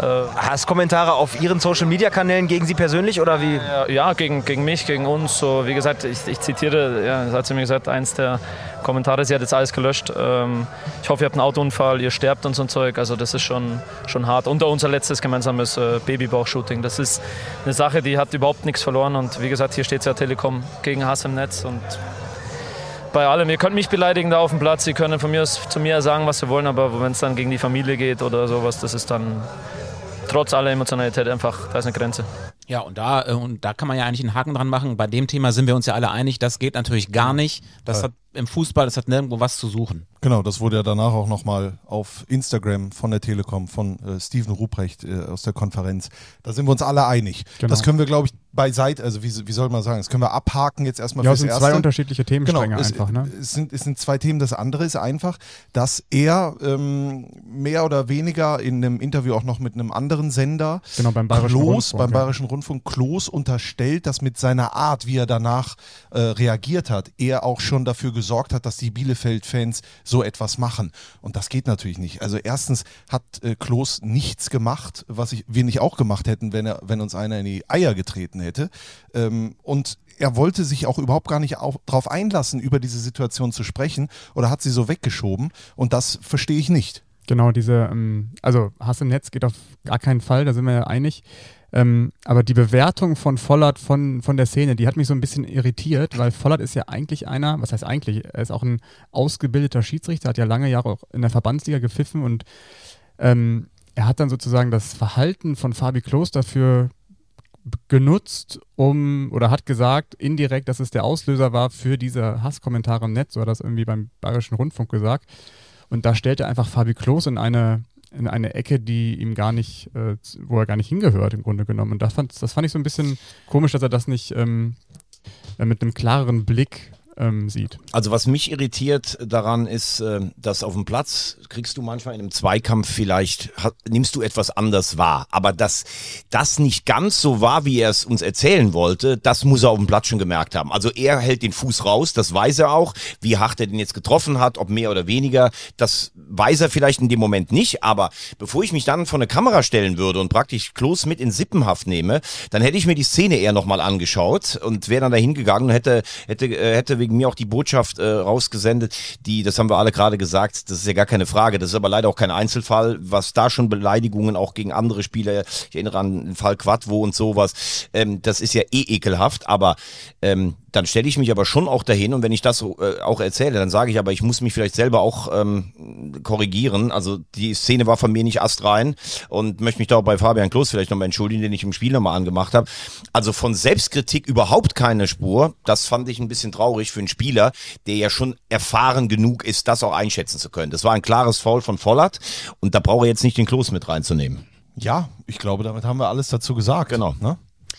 Hasskommentare auf Ihren Social-Media-Kanälen gegen Sie persönlich oder wie? Ja, gegen, gegen mich, gegen uns. So, wie gesagt, ich, ich zitiere, ja, das hat sie mir gesagt, eins der Kommentare, sie hat jetzt alles gelöscht. Ähm, ich hoffe, ihr habt einen Autounfall, ihr sterbt und so ein Zeug. Also das ist schon, schon hart. Und unser letztes gemeinsames äh, Babybauch-Shooting. Das ist eine Sache, die hat überhaupt nichts verloren. Und wie gesagt, hier steht ja Telekom gegen Hass im Netz. Und bei allem, ihr könnt mich beleidigen da auf dem Platz, ihr könnt von mir aus zu mir sagen, was sie wollen, aber wenn es dann gegen die Familie geht oder sowas, das ist dann trotz aller Emotionalität einfach, da ist eine Grenze. Ja, und da, äh, und da kann man ja eigentlich einen Haken dran machen. Bei dem Thema sind wir uns ja alle einig, das geht natürlich gar nicht. Das hat im Fußball, das hat nirgendwo was zu suchen. Genau, das wurde ja danach auch nochmal auf Instagram von der Telekom, von äh, Steven Ruprecht äh, aus der Konferenz. Da sind wir uns alle einig. Genau. Das können wir, glaube ich, beiseite, also wie, wie soll man sagen, das können wir abhaken jetzt erstmal Ja, es fürs sind Erste. zwei unterschiedliche Themenstränge Genau, es, einfach, ne? Es sind, es sind zwei Themen. Das andere ist einfach, dass er ähm, mehr oder weniger in einem Interview auch noch mit einem anderen Sender, Genau, beim Bayerischen Klos, Rundfunk, beim ja. Bayerischen Rundfunk, Klos unterstellt, dass mit seiner Art, wie er danach äh, reagiert hat, er auch schon dafür gesorgt hat, dass die Bielefeld-Fans so etwas machen. Und das geht natürlich nicht. Also erstens hat äh, Klos nichts gemacht, was ich, wir nicht auch gemacht hätten, wenn, er, wenn uns einer in die Eier getreten hätte. Ähm, und er wollte sich auch überhaupt gar nicht auf, darauf einlassen, über diese Situation zu sprechen oder hat sie so weggeschoben. Und das verstehe ich nicht. Genau, diese, ähm, also Hass im Netz geht auf gar keinen Fall, da sind wir ja einig. Ähm, aber die Bewertung von Vollert von, von der Szene, die hat mich so ein bisschen irritiert, weil Vollert ist ja eigentlich einer, was heißt eigentlich, er ist auch ein ausgebildeter Schiedsrichter, hat ja lange Jahre auch in der Verbandsliga gepfiffen und ähm, er hat dann sozusagen das Verhalten von Fabi Klos dafür genutzt, um oder hat gesagt indirekt, dass es der Auslöser war für diese Hasskommentare im Netz, so hat das irgendwie beim Bayerischen Rundfunk gesagt. Und da stellt er einfach Fabi Klos in eine, in eine Ecke, die ihm gar nicht, äh, wo er gar nicht hingehört im Grunde genommen. Und das fand, das fand ich so ein bisschen komisch, dass er das nicht ähm, äh, mit einem klareren Blick ähm, sieht. Also was mich irritiert daran ist, äh, dass auf dem Platz kriegst du manchmal in einem Zweikampf vielleicht, nimmst du etwas anders wahr. Aber dass das nicht ganz so war, wie er es uns erzählen wollte, das muss er auf dem Platz schon gemerkt haben. Also er hält den Fuß raus, das weiß er auch. Wie hart er den jetzt getroffen hat, ob mehr oder weniger, das weiß er vielleicht in dem Moment nicht. Aber bevor ich mich dann vor eine Kamera stellen würde und praktisch Klos mit in Sippenhaft nehme, dann hätte ich mir die Szene eher nochmal angeschaut und wäre dann dahin gegangen und hätte, hätte, äh, hätte wegen mir auch die Botschaft äh, rausgesendet, die, das haben wir alle gerade gesagt, das ist ja gar keine Frage, das ist aber leider auch kein Einzelfall, was da schon Beleidigungen auch gegen andere Spieler, ich erinnere an den Fall Quadvo und sowas, ähm, das ist ja eh ekelhaft, aber ähm, dann stelle ich mich aber schon auch dahin und wenn ich das äh, auch erzähle, dann sage ich aber, ich muss mich vielleicht selber auch ähm, korrigieren. Also die Szene war von mir nicht astrein und möchte mich da auch bei Fabian Klos vielleicht nochmal entschuldigen, den ich im Spiel nochmal angemacht habe. Also von Selbstkritik überhaupt keine Spur. Das fand ich ein bisschen traurig für einen Spieler, der ja schon erfahren genug ist, das auch einschätzen zu können. Das war ein klares Foul von Vollert und da brauche ich jetzt nicht den Klos mit reinzunehmen. Ja, ich glaube, damit haben wir alles dazu gesagt. Genau. Ne?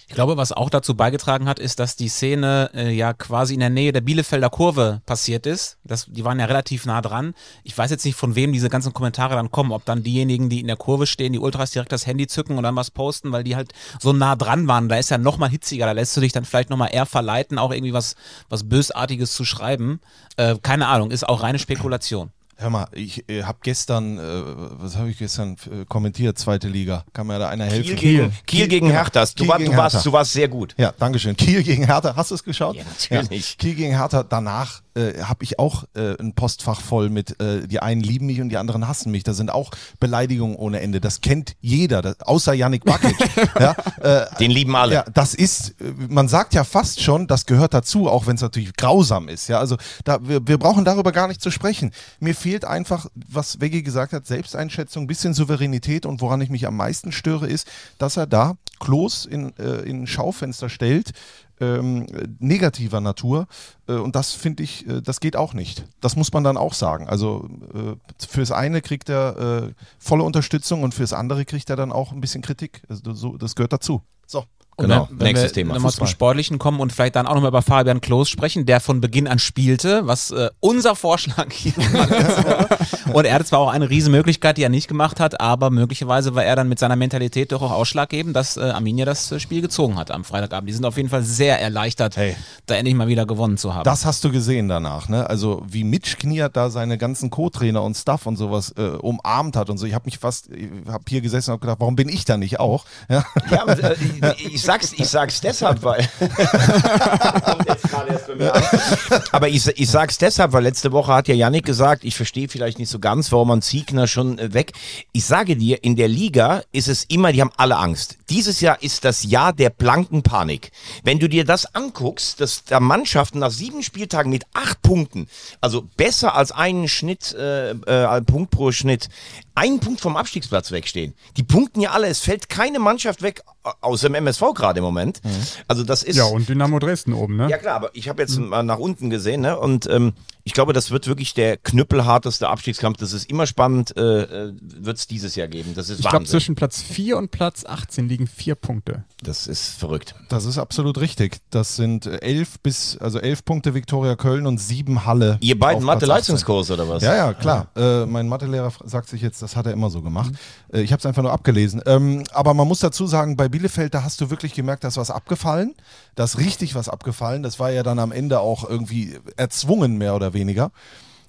Ich glaube, was auch dazu beigetragen hat, ist, dass die Szene äh, ja quasi in der Nähe der Bielefelder Kurve passiert ist. Das, die waren ja relativ nah dran. Ich weiß jetzt nicht, von wem diese ganzen Kommentare dann kommen, ob dann diejenigen, die in der Kurve stehen, die Ultras direkt das Handy zücken und dann was posten, weil die halt so nah dran waren. Da ist ja noch mal hitziger, da lässt du dich dann vielleicht noch mal eher verleiten, auch irgendwie was, was Bösartiges zu schreiben. Äh, keine Ahnung, ist auch reine Spekulation. Hör mal, ich äh, habe gestern, äh, was habe ich gestern äh, kommentiert, zweite Liga. Kann mir da einer helfen? Kiel gegen, Kiel gegen Hertha. Du, Kiel war, gegen du, warst, Hertha. du warst sehr gut. Ja, Dankeschön. Kiel gegen Hertha, hast du es geschaut? Ja, natürlich. Kiel gegen Hertha, danach äh, habe ich auch äh, ein Postfach voll mit, äh, die einen lieben mich und die anderen hassen mich. Da sind auch Beleidigungen ohne Ende. Das kennt jeder, das, außer Yannick Bakic. ja, äh, Den lieben alle. ja, das ist, äh, man sagt ja fast schon, das gehört dazu, auch wenn es natürlich grausam ist. Ja, also da, wir, wir brauchen darüber gar nicht zu sprechen. Mir fehlt einfach, was Veggie gesagt hat, Selbsteinschätzung, bisschen Souveränität und woran ich mich am meisten störe, ist, dass er da Klos in, äh, in Schaufenster stellt, ähm, negativer Natur. Äh, und das finde ich, äh, das geht auch nicht. Das muss man dann auch sagen. Also äh, fürs eine kriegt er äh, volle Unterstützung und fürs andere kriegt er dann auch ein bisschen Kritik. Also, so, das gehört dazu. So. Und Genau, wenn, wenn nächstes wir Thema, Nochmal zum. Sportlichen kommen und vielleicht dann auch nochmal über Fabian Klos sprechen, der von Beginn an spielte, was äh, unser Vorschlag hier Woche. Und er hatte zwar auch eine Riesenmöglichkeit, die er nicht gemacht hat, aber möglicherweise war er dann mit seiner Mentalität doch auch ausschlaggebend, dass äh, Arminia das äh, Spiel gezogen hat am Freitagabend. Die sind auf jeden Fall sehr erleichtert, Hey. da endlich mal wieder gewonnen zu haben. Das hast du gesehen danach, ne? Also wie Mitch Kniert da seine ganzen Co-Trainer und Stuff und sowas äh, umarmt hat und so. Ich habe mich fast, ich habe hier gesessen und hab gedacht, warum bin ich da nicht auch? Ja. Ja, aber, äh, ich, ich sag's, ich sag's deshalb, weil. Aber ich, ich sag's deshalb, weil letzte Woche hat ja Yannick gesagt, ich verstehe vielleicht nicht so ganz, warum man Ziegner schon äh, weg. Ich sage dir, in der Liga ist es immer, die haben alle Angst. Dieses Jahr ist das Jahr der blanken Panik. Wenn du dir das anguckst, dass da Mannschaften nach sieben Spieltagen mit acht Punkten, also besser als einen Schnitt, äh, äh, Punkt pro Schnitt, einen Punkt vom Abstiegsplatz wegstehen. Die punkten ja alle. Es fällt keine Mannschaft weg, außer dem MSV gerade im Moment. Also das ist. Ja, und Dynamo Dresden oben, ne? Ja klar, aber ich habe jetzt mal nach unten gesehen, ne? Und ähm, ich glaube, das wird wirklich der knüppelharteste Abstiegskampf. Das ist immer spannend, äh, äh, wird es dieses Jahr geben. Das ist Ich glaube, zwischen Platz 4 und Platz 18 liegen vier Punkte. Das ist verrückt. Das ist absolut richtig. Das sind elf bis, also elf Punkte Viktoria Köln und sieben Halle. Ihr beiden auf Platz 18. Mathe-Leistungskurs oder was? Ja, ja, klar. Äh, mein Mathelehrer sagt sich jetzt, das hat er immer so gemacht. Äh, ich habe es einfach nur abgelesen. Ähm, aber man muss dazu sagen, bei Bielefeld, da hast du wirklich gemerkt, da ist was abgefallen. Da ist richtig was abgefallen. Das war ja dann am Ende auch irgendwie erzwungen, mehr oder weniger.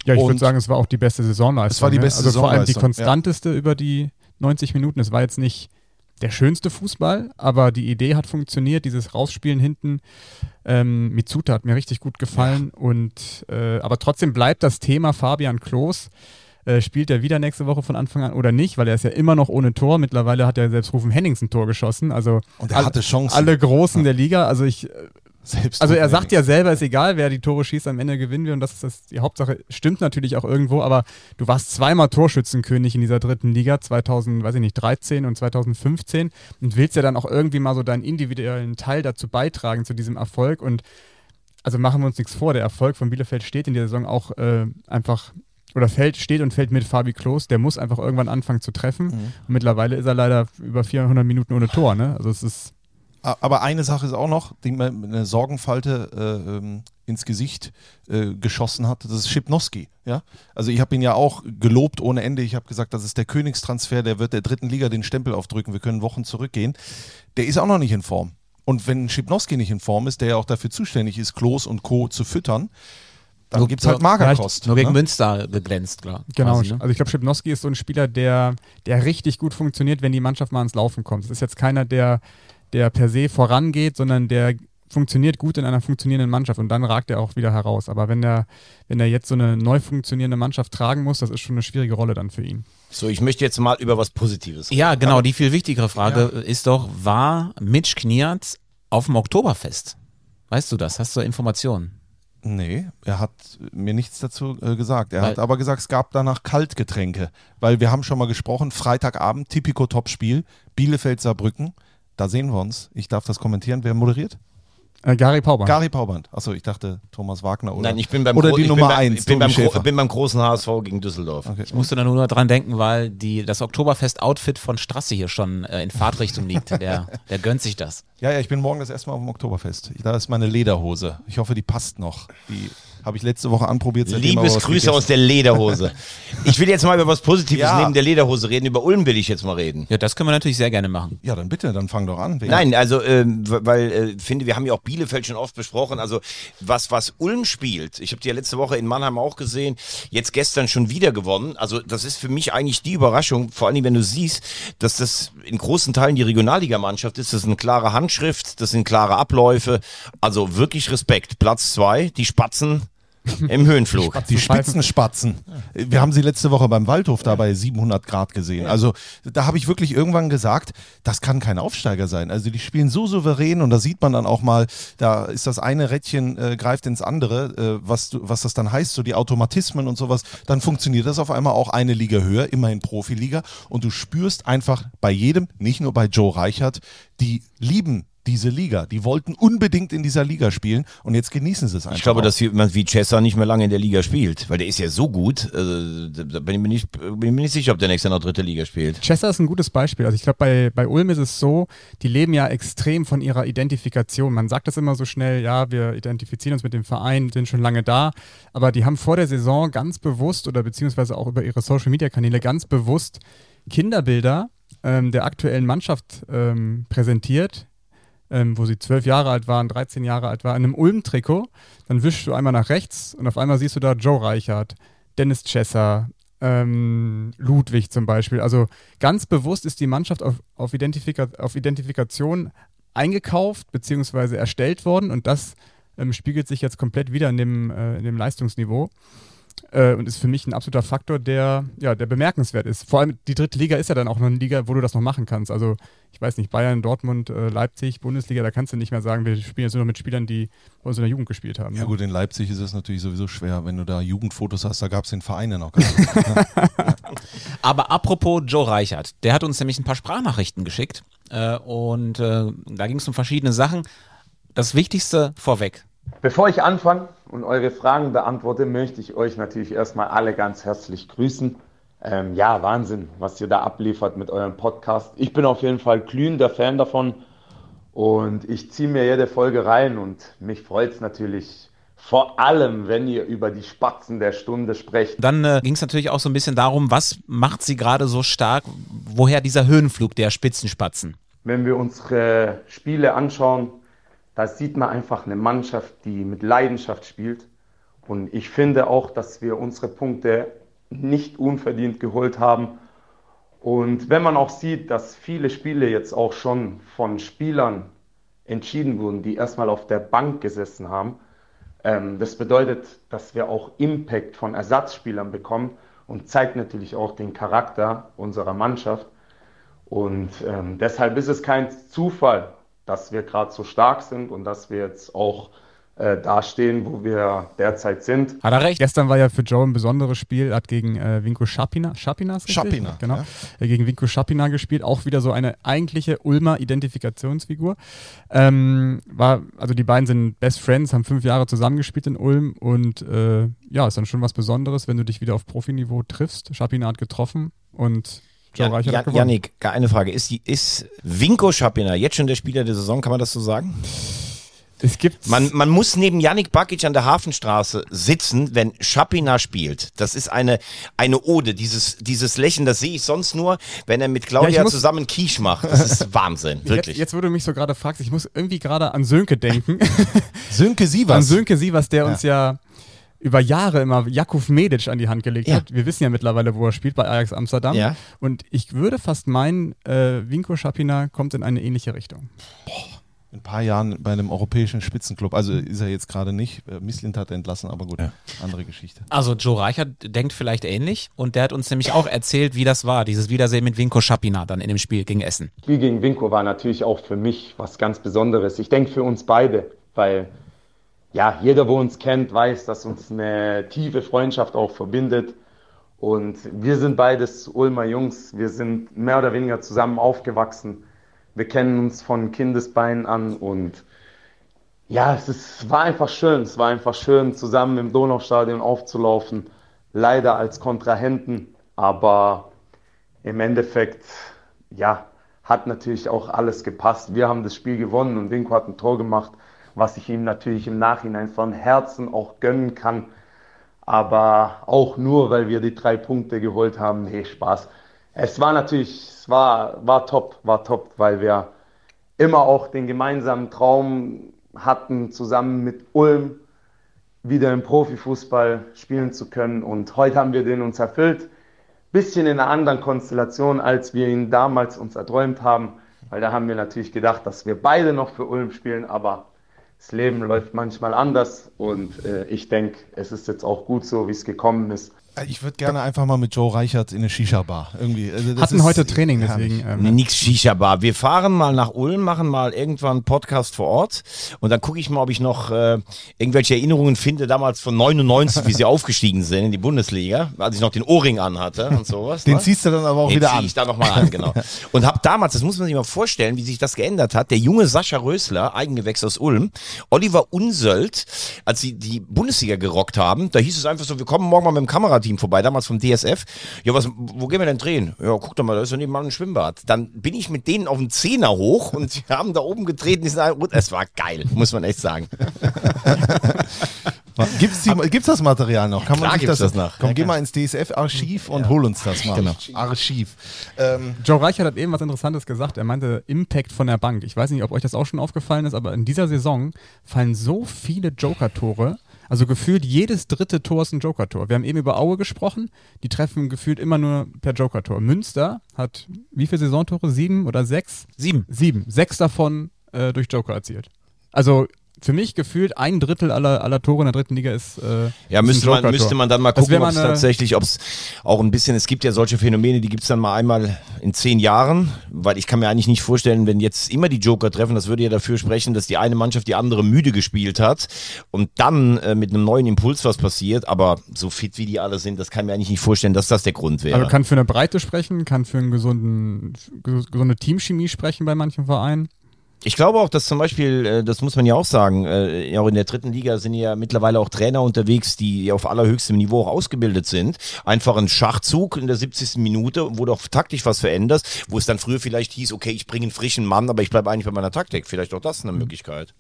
Ja, ich würde sagen, es war auch die beste Saisonleistung. Es war die ne? beste Also vor allem die Saisonleistung, ja. konstanteste über die 90 Minuten. Es war jetzt nicht der schönste Fußball, aber die Idee hat funktioniert. Dieses Rausspielen hinten, ähm, Mitsuta hat mir richtig gut gefallen. Und äh, aber trotzdem bleibt das Thema Fabian Klos. Äh, spielt er wieder nächste Woche von Anfang an oder nicht, weil er ist ja immer noch ohne Tor. Mittlerweile hat er selbst Rufen Hennings ein Tor geschossen. Also Und er hatte Chancen. alle Großen der Liga. Also ich, Selbst also er sagt ja selber, ist egal, wer die Tore schießt, am Ende gewinnen wir und das ist das, die Hauptsache. Stimmt natürlich auch irgendwo, aber du warst zweimal Torschützenkönig in dieser dritten Liga, 2000, weiß ich nicht, 13 und 2015 und willst ja dann auch irgendwie mal so deinen individuellen Teil dazu beitragen zu diesem Erfolg und also machen wir uns nichts vor, der Erfolg von Bielefeld steht in der Saison auch äh, einfach oder fällt, steht und fällt mit Fabi Klos, der muss einfach irgendwann anfangen zu treffen. Und mittlerweile ist er leider über 400 Minuten ohne Tor, ne? Also es ist Aber eine Sache ist auch noch, die mir eine Sorgenfalte äh, ähm, ins Gesicht äh, geschossen hat. Das ist Schipnowski. Ja? Also ich habe ihn ja auch gelobt ohne Ende. Ich habe gesagt, das ist der Königstransfer, der wird der dritten Liga den Stempel aufdrücken. Wir können Wochen zurückgehen. Der ist auch noch nicht in Form. Und wenn Schipnowski nicht in Form ist, der ja auch dafür zuständig ist, Klos und Co. zu füttern, dann Nur- gibt es halt nur- Magerkost. Nur gegen ne? Münster geglänzt, klar. Genau, quasi, ne? also ich glaube, Schipnowski ist so ein Spieler, der, der richtig gut funktioniert, wenn die Mannschaft mal ins Laufen kommt. Das ist jetzt keiner, der, der per se vorangeht, sondern der funktioniert gut in einer funktionierenden Mannschaft und dann ragt er auch wieder heraus. Aber wenn er, wenn er jetzt so eine neu funktionierende Mannschaft tragen muss, das ist schon eine schwierige Rolle dann für ihn. So, ich möchte jetzt mal über was Positives reden. Ja, genau. Die viel wichtigere Frage ist doch, war Mitch Kniat auf dem Oktoberfest? Weißt du das? Hast du Informationen? Nee, er hat mir nichts dazu äh, gesagt. Er Weil- hat aber gesagt, es gab danach Kaltgetränke. Weil wir haben schon mal gesprochen, Freitagabend, Tipico Topspiel, Bielefeld Saarbrücken. Da sehen wir uns. Ich darf das kommentieren. Wer moderiert? Äh, Gary Pauband. Gary Pauband. Achso, ich dachte Thomas Wagner oder, Nein, ich bin beim, oder Gro- die ich Nummer bin beim, 1, ich bin beim, Schäfer. bin beim großen HSV gegen Düsseldorf. Ich musste da nur dran denken, weil die, das Oktoberfest-Outfit von Strasse hier schon äh, in Fahrtrichtung liegt. Der, der gönnt sich das. Ja, ja, ich bin morgen das erste Mal auf dem Oktoberfest. Da ist meine Lederhose. Ich hoffe, die passt noch. Die habe ich letzte Woche anprobiert. Liebesgrüße gegessen. aus der Lederhose. Ich will jetzt mal über was Positives Ja. neben der Lederhose reden. Über Ulm will ich jetzt mal reden. Ja, das können wir natürlich sehr gerne machen. Ja, dann bitte, dann fang doch an. Nein, also w- weil äh, finde, wir haben ja auch Bielefeld schon oft besprochen. Also was was Ulm spielt, ich habe die ja letzte Woche in Mannheim auch gesehen. Jetzt gestern schon wieder gewonnen. Also das ist für mich eigentlich die Überraschung. Vor allem, wenn du siehst, dass das in großen Teilen die Regionalligamannschaft ist. Das ist eine klare Handschrift, das sind klare Abläufe. Also wirklich Respekt. Platz zwei, die Spatzen im Höhenflug. Die Spitzenspatzen. Wir haben sie letzte Woche beim Waldhof da bei 700 Grad gesehen. Also da habe ich wirklich irgendwann gesagt, das kann kein Aufsteiger sein. Also die spielen so souverän und da sieht man dann auch mal, da ist das eine Rädchen äh, greift ins andere, äh, was, du, was das dann heißt, so die Automatismen und sowas. Dann funktioniert das auf einmal auch eine Liga höher, immerhin Profiliga. Und du spürst einfach bei jedem, nicht nur bei Joe Reichert, die lieben diese Liga. Die wollten unbedingt in dieser Liga spielen und jetzt genießen sie es einfach. Ich glaube, auch. dass jemand wie Chessa nicht mehr lange in der Liga spielt, weil der ist ja so gut. Äh, da bin ich, mir nicht, bin ich mir nicht sicher, ob der nächste noch dritte Liga spielt. Chester ist ein gutes Beispiel. Also ich glaube, bei, bei Ulm ist es so, die leben ja extrem von ihrer Identifikation. Man sagt das immer so schnell, ja, wir identifizieren uns mit dem Verein, sind schon lange da, aber die haben vor der Saison ganz bewusst oder beziehungsweise auch über ihre Social-Media-Kanäle ganz bewusst Kinderbilder ähm, der aktuellen Mannschaft ähm, präsentiert, ähm, wo sie zwölf Jahre alt waren, 13 Jahre alt war, in einem Ulm-Trikot. Dann wischst du einmal nach rechts und auf einmal siehst du da Joe Reichert, Dennis Chesser, ähm, Ludwig zum Beispiel. Also ganz bewusst ist die Mannschaft auf, auf, Identifika auf Identifikation eingekauft bzw. erstellt worden und das ähm, spiegelt sich jetzt komplett wieder in dem, äh, in dem Leistungsniveau. Äh, und ist für mich ein absoluter Faktor, der, ja, der bemerkenswert ist. Vor allem die dritte Liga ist ja dann auch noch eine Liga, wo du das noch machen kannst. Also ich weiß nicht, Bayern, Dortmund, äh, Leipzig, Bundesliga, da kannst du nicht mehr sagen, wir spielen jetzt nur noch mit Spielern, die bei uns in der Jugend gespielt haben. Ja ne? gut, in Leipzig ist es natürlich sowieso schwer, wenn du da Jugendfotos hast, da gab es den Verein ja noch gar nicht. ne? Aber apropos Joe Reichert, der hat uns nämlich ein paar Sprachnachrichten geschickt äh, und äh, da ging es um verschiedene Sachen. Das Wichtigste vorweg. Bevor ich anfange und eure Fragen beantworte, möchte ich euch natürlich erstmal alle ganz herzlich grüßen. Ähm, ja, Wahnsinn, was ihr da abliefert mit eurem Podcast. Ich bin auf jeden Fall glühender Fan davon und ich ziehe mir jede Folge rein und mich freut es natürlich vor allem, wenn ihr über die Spatzen der Stunde sprecht. Dann äh, ging es natürlich auch so ein bisschen darum, was macht sie gerade so stark, woher dieser Höhenflug der Spitzenspatzen? Wenn wir unsere Spiele anschauen, da sieht man einfach eine Mannschaft, die mit Leidenschaft spielt. Und ich finde auch, dass wir unsere Punkte nicht unverdient geholt haben. Und wenn man auch sieht, dass viele Spiele jetzt auch schon von Spielern entschieden wurden, die erstmal auf der Bank gesessen haben, ähm, das bedeutet, dass wir auch Impact von Ersatzspielern bekommen und zeigt natürlich auch den Charakter unserer Mannschaft. Und ähm, deshalb ist es kein Zufall, dass wir gerade so stark sind und dass wir jetzt auch äh, da stehen, wo wir derzeit sind. Hat er recht? Gestern war ja für Joe ein besonderes Spiel, hat gegen äh, Vinko Schapina, Schapina, ist richtig? Schapina, genau, ja. äh, gegen Vinko Schapina gespielt, auch wieder so eine eigentliche Ulmer Identifikationsfigur. Ähm, war, also die beiden sind Best Friends, haben fünf Jahre zusammengespielt in Ulm und äh, ja, ist dann schon was Besonderes, wenn du dich wieder auf Profiniveau triffst. Schapina hat getroffen und Jan, Jan, gewonnen. Janik, gar eine Frage. Ist, ist Vinko Schapina jetzt schon der Spieler der Saison? Kann man das so sagen? Es gibt Man, man muss neben Yannick Bakic an der Hafenstraße sitzen, wenn Schapina spielt. Das ist eine, eine Ode. Dieses, dieses Lächeln, das sehe ich sonst nur, wenn er mit Ja, Claudia muss- zusammen Quiche macht. Das ist Wahnsinn, Jetzt, wirklich. jetzt, wo du mich so gerade fragst, ich muss irgendwie gerade an Sönke denken. Sönke an Sievers. Sönke Sievers, der uns ja über Jahre immer Jakub Medic an die Hand gelegt Ja. hat. Wir wissen ja mittlerweile, wo er spielt, bei Ajax Amsterdam. Ja. Und ich würde fast meinen, äh, Vinko Schapina kommt in eine ähnliche Richtung. In ein paar Jahren bei einem europäischen Spitzenclub. Also ist er jetzt gerade nicht. Äh, Misslint hat er entlassen, aber gut, andere Geschichte. Also Joe Reichert denkt vielleicht ähnlich und der hat uns nämlich auch erzählt, wie das war, dieses Wiedersehen mit Vinko Schapina dann in dem Spiel gegen Essen. Das Spiel gegen Winko war natürlich auch für mich was ganz Besonderes. Ich denke für uns beide, weil ja, jeder, wo uns kennt, weiß, dass uns eine tiefe Freundschaft auch verbindet. Und wir sind beides Ulmer Jungs. Wir sind mehr oder weniger zusammen aufgewachsen. Wir kennen uns von Kindesbeinen an und ja, es ist, war einfach schön. Es war einfach schön, zusammen im Donaustadion aufzulaufen. Leider als Kontrahenten, aber im Endeffekt, ja, hat natürlich auch alles gepasst. Wir haben das Spiel gewonnen und Winko hat ein Tor gemacht, was ich ihm natürlich im Nachhinein von Herzen auch gönnen kann. Aber auch nur, weil wir die drei Punkte geholt haben. Nee, Spaß. Es war natürlich, es war, war top, war top, weil wir immer auch den gemeinsamen Traum hatten, zusammen mit Ulm wieder im Profifußball spielen zu können. Und heute haben wir den uns erfüllt. Bisschen in einer anderen Konstellation, als wir ihn damals uns erträumt haben. Weil da haben wir natürlich gedacht, dass wir beide noch für Ulm spielen, aber das Leben läuft manchmal anders und äh, ich denke, es ist jetzt auch gut so, wie es gekommen ist. Äh, Ich würde gerne einfach mal mit Joe Reichert in eine Shisha-Bar. Irgendwie. Also Hatten ist heute Training, deswegen. Ähm, Nee, Nix Shisha-Bar. Wir fahren mal nach Ulm, machen mal irgendwann einen Podcast vor Ort und dann gucke ich mal, ob ich noch äh, irgendwelche Erinnerungen finde, damals von 99, wie sie aufgestiegen sind in die Bundesliga, als ich noch den Ohrring anhatte und sowas. Den ne? ziehst du dann aber auch Den wieder zieh an. ich da nochmal an, genau. Und habe damals, das muss man sich mal vorstellen, wie sich das geändert hat, der junge Sascha Rösler, Eigengewächs aus Ulm, Oliver Unsöld, als sie die Bundesliga gerockt haben, da hieß es einfach so, wir kommen morgen mal mit dem Kamerateam vorbei, damals vom DSF. Ja, was, wo gehen wir denn drehen? Ja, guck doch mal, da ist ja nebenan ein Schwimmbad. Dann bin ich mit denen auf den Zehner hoch und sie haben da oben getreten. die sind Es war geil, muss man echt sagen. Gibt's, die, gibt's das Material noch? Kann man Klar sich gibt's das, das noch. Komm, Ja, geh mal ins DSF-Archiv und hol uns das mal. Genau. Archiv. Ähm, Joe Reichert hat eben was Interessantes gesagt. Er meinte Impact von der Bank. Ich weiß nicht, ob euch das auch schon aufgefallen ist, aber in dieser Saison fallen so viele Joker-Tore. Also gefühlt jedes dritte Tor ist ein Joker-Tor. Wir haben eben über Aue gesprochen. Die treffen gefühlt immer nur per Joker-Tor. Münster hat wie viele Saisontore? Sieben oder sechs? Sieben. Sieben. Sechs davon äh, durch Joker erzielt. Also für mich gefühlt ein Drittel aller, aller Tore in der dritten Liga ist. Äh, Ja, müsste man, müsste man dann mal Das gucken, ob es tatsächlich, ob es auch ein bisschen, es gibt ja solche Phänomene, die gibt es dann mal einmal in zehn Jahren, weil ich kann mir eigentlich nicht vorstellen, wenn jetzt immer die Joker treffen, das würde ja dafür sprechen, dass die eine Mannschaft die andere müde gespielt hat und dann äh, mit einem neuen Impuls was passiert, aber so fit wie die alle sind, das kann mir eigentlich nicht vorstellen, dass das der Grund wäre. Also kann für eine Breite sprechen, kann für einen gesunden, ges- gesunde Teamchemie sprechen bei manchen Vereinen. Ich glaube auch, dass zum Beispiel, äh, das muss man ja auch sagen, äh, ja auch in der dritten Liga sind ja mittlerweile auch Trainer unterwegs, die auf allerhöchstem Niveau auch ausgebildet sind. Einfach ein Schachzug in der 70. Minute, wo du auch taktisch was veränderst, wo es dann früher vielleicht hieß, okay, ich bringe einen frischen Mann, aber ich bleibe eigentlich bei meiner Taktik. Vielleicht auch das eine Möglichkeit.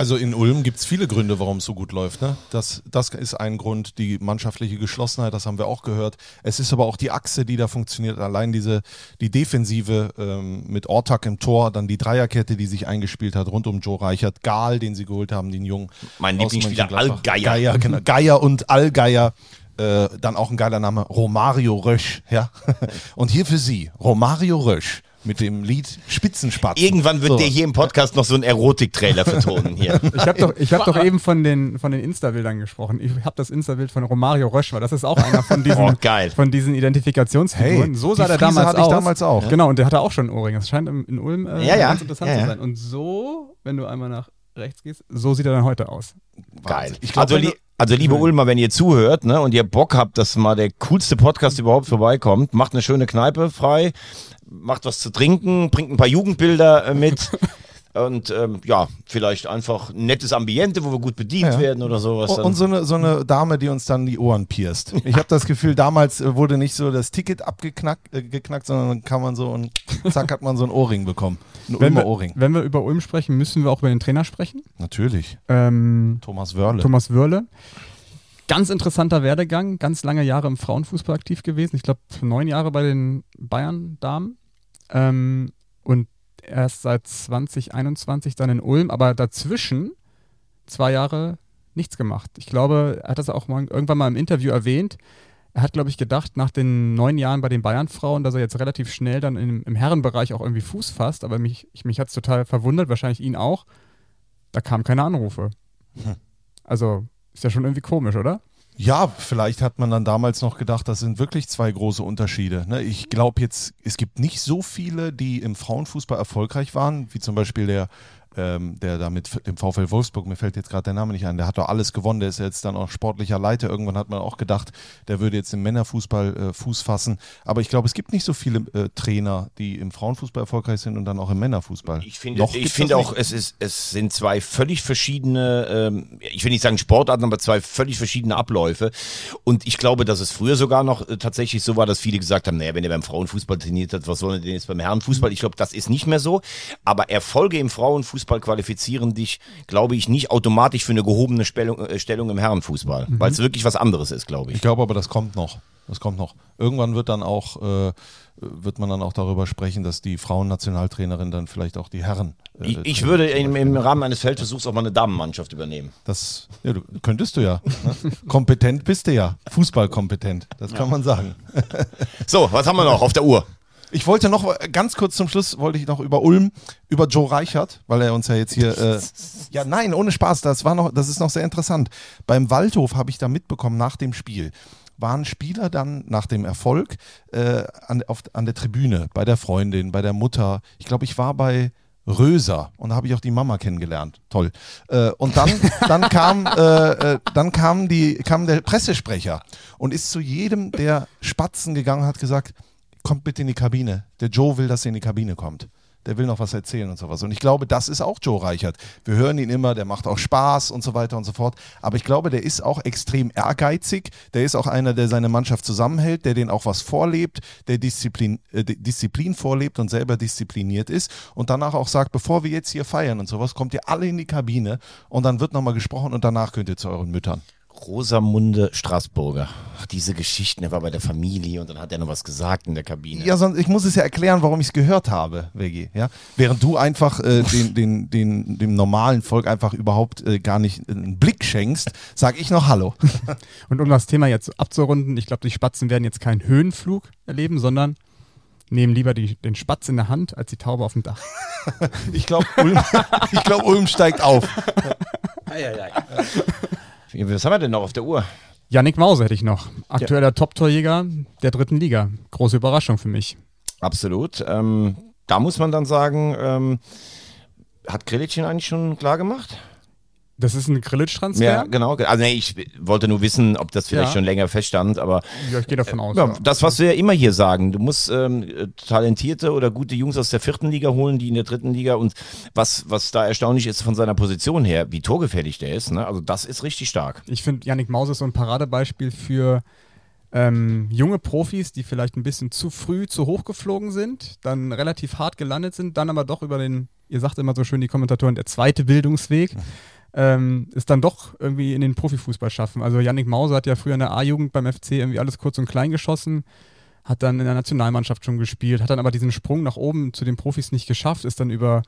Also in Ulm gibt es viele Gründe, warum es so gut läuft. Ne? Das, das ist ein Grund, die mannschaftliche Geschlossenheit, das haben wir auch gehört. Es ist aber auch die Achse, die da funktioniert. Allein diese, die Defensive ähm, mit Ortak im Tor, dann die Dreierkette, die sich eingespielt hat, rund um Joe Reichert, Gahl, den sie geholt haben, den Jungen. Mein Lieblingsspieler. Allgeier. Geier, genau. Geier und Allgeier. Äh, dann auch ein geiler Name, Romario Rösch. Ja? Und hier für Sie, Romario Rösch mit dem Lied Spitzenspatz. Irgendwann wird der hier im Podcast noch so einen Erotik-Trailer vertonen hier. Ich habe doch, ich hab doch eben von den, von den Insta-Bildern gesprochen. Ich habe das Insta-Bild von Romario Rösch, weil das ist auch einer von diesen, Oh, geil. Von diesen Identifikationsfiguren. Hey, so sah der damals hatte ich aus. damals auch. Genau, und der hatte auch schon einen Ohrring. Das scheint in, Ulm äh, Ja, ja. ganz interessant Ja, zu sein. Und so, wenn du einmal nach rechts gehst, so sieht er dann heute aus. Geil. Ich glaub, also, li also liebe Ulmer, wenn ihr zuhört ne, und ihr Bock habt, dass mal der coolste Podcast überhaupt vorbeikommt, macht eine schöne Kneipe frei, macht was zu trinken, bringt ein paar Jugendbilder äh, mit und ähm, ja, vielleicht einfach ein nettes Ambiente, wo wir gut bedient Ja. werden oder sowas. Und, Dann. und so eine, so eine Dame, die uns dann die Ohren pierst. Ich habe das Gefühl, damals äh, wurde nicht so das Ticket abgeknackt, äh, geknackt, sondern dann kann man so und zack hat man so ein Ohrring bekommen. Ein Wenn Ulmer wir, Ohrring. wenn wir über Ulm sprechen, müssen wir auch über den Trainer sprechen. Natürlich. Ähm, Thomas Wörle. Thomas Wörle. Ganz interessanter Werdegang, ganz lange Jahre im Frauenfußball aktiv gewesen. Ich glaube, neun Jahre bei den Bayern-Damen. Ähm, und erst seit 2021 dann in Ulm, aber dazwischen zwei Jahre nichts gemacht. Ich glaube, er hat das auch mal, irgendwann mal im Interview erwähnt. Er hat, glaube ich, gedacht, nach den neun Jahren bei den Bayern-Frauen, dass er jetzt relativ schnell dann im, im Herrenbereich auch irgendwie Fuß fasst. Aber mich, ich, mich hat es total verwundert, wahrscheinlich ihn auch. Da kamen keine Anrufe. Also ist ja schon irgendwie komisch, oder? Ja, vielleicht hat man dann damals noch gedacht, das sind wirklich zwei große Unterschiede. Ne? Ich glaube jetzt, es gibt nicht so viele, die im Frauenfußball erfolgreich waren, wie zum Beispiel der, ähm, der da mit dem VfL Wolfsburg, mir fällt jetzt gerade der Name nicht ein, der hat doch alles gewonnen, der ist jetzt dann auch sportlicher Leiter. Irgendwann hat man auch gedacht, der würde jetzt im Männerfußball äh, Fuß fassen. Aber ich glaube, es gibt nicht so viele äh, Trainer, die im Frauenfußball erfolgreich sind und dann auch im Männerfußball. Ich finde, Noch ich finde auch, nicht. es, ist, es sind zwei völlig verschiedene, ähm, ich will nicht sagen Sportarten, aber zwei völlig verschiedene Abläufe. Und ich glaube, dass es früher sogar noch äh, tatsächlich so war, dass viele gesagt haben, naja, wenn er beim Frauenfußball trainiert hat, was soll er denn jetzt beim Herrenfußball? Ich glaube, das ist nicht mehr so. Aber Erfolge im Frauenfußball qualifizieren dich, glaube ich, nicht automatisch für eine gehobene Stellung, äh, Stellung im Herrenfußball, Mhm. weil es wirklich was anderes ist, glaube ich. Ich glaube aber, das kommt noch. Das kommt noch. Irgendwann wird dann auch, äh, wird man dann auch darüber sprechen, dass die Frauennationaltrainerin dann vielleicht auch die Herren. Äh, Ich, ich würde im, im Rahmen eines Feldversuchs auch mal eine Damenmannschaft übernehmen. Das ja, du, könntest du ja. Ne? Kompetent bist du ja. Fußballkompetent. Das kann man sagen. So, was haben wir noch auf der Uhr? Ich wollte noch ganz kurz zum Schluss wollte ich noch über Ulm, über Joe Reichert, weil er uns ja jetzt hier. Äh, ja, nein, ohne Spaß. Das war noch, das ist noch sehr interessant. Beim Waldhof habe ich da mitbekommen nach dem Spiel waren Spieler dann nach dem Erfolg äh, an, auf, an der Tribüne, bei der Freundin, bei der Mutter. Ich glaube, ich war bei Röser und da habe ich auch die Mama kennengelernt. Toll. Äh, und dann, dann kam, äh, äh, dann kam, die, kam der Pressesprecher und ist zu jedem der Spatzen gegangen und hat gesagt, kommt bitte in die Kabine. Der Joe will, dass ihr in die Kabine kommt. Der will noch was erzählen und sowas. Und ich glaube, das ist auch Joe Reichert. Wir hören ihn immer, der macht auch Spaß und so weiter und so fort. Aber ich glaube, der ist auch extrem ehrgeizig. Der ist auch einer, der seine Mannschaft zusammenhält, der denen auch was vorlebt, der Disziplin, äh, Di- Disziplin vorlebt und selber diszipliniert ist. Und danach auch sagt, bevor wir jetzt hier feiern und sowas, kommt ihr alle in die Kabine und dann wird nochmal gesprochen und danach könnt ihr zu euren Müttern. Rosamunde Straßburger. Ach, diese Geschichten, er war bei der Familie und dann hat er noch was gesagt in der Kabine. Ja, sonst, ich muss es ja erklären, warum ich es gehört habe, Veggie. Ja? Während du einfach äh, den, den, den, dem normalen Volk einfach überhaupt äh, gar nicht einen Blick schenkst, sag ich noch Hallo. Und um das Thema jetzt abzurunden, ich glaube, die Spatzen werden jetzt keinen Höhenflug erleben, sondern nehmen lieber die, den Spatz in der Hand als die Taube auf dem Dach. Ich glaube, Ulm, ich glaub, Ulm steigt auf. Was haben wir denn noch auf der Uhr? Yannick Mause hätte ich noch. Aktueller Top-Torjäger der dritten Liga. Große Überraschung für mich. Absolut. Ähm, da muss man dann sagen, ähm, hat Krilic ihn eigentlich schon klar gemacht? Das ist ein Grillitsch-Transfer? Ja, genau. Also nee, ich wollte nur wissen, ob das vielleicht Ja. schon länger feststand, aber Ja, ich gehe davon aus. ja, ja. das, was wir ja immer hier sagen, du musst ähm, talentierte oder gute Jungs aus der vierten Liga holen, die in der dritten Liga und was, was da erstaunlich ist von seiner Position her, wie torgefährlich der ist, ne? also das ist richtig stark. Ich finde, Yannick Mause ist so ein Paradebeispiel für ähm, junge Profis, die vielleicht ein bisschen zu früh zu hoch geflogen sind, dann relativ hart gelandet sind, dann aber doch über den, ihr sagt immer so schön die Kommentatoren, der zweite Bildungsweg, ähm, es dann doch irgendwie in den Profifußball schaffen. Also Yannick Mause hat ja früher in der A-Jugend beim FC irgendwie alles kurz und klein geschossen, hat dann in der Nationalmannschaft schon gespielt, hat dann aber diesen Sprung nach oben zu den Profis nicht geschafft, ist dann über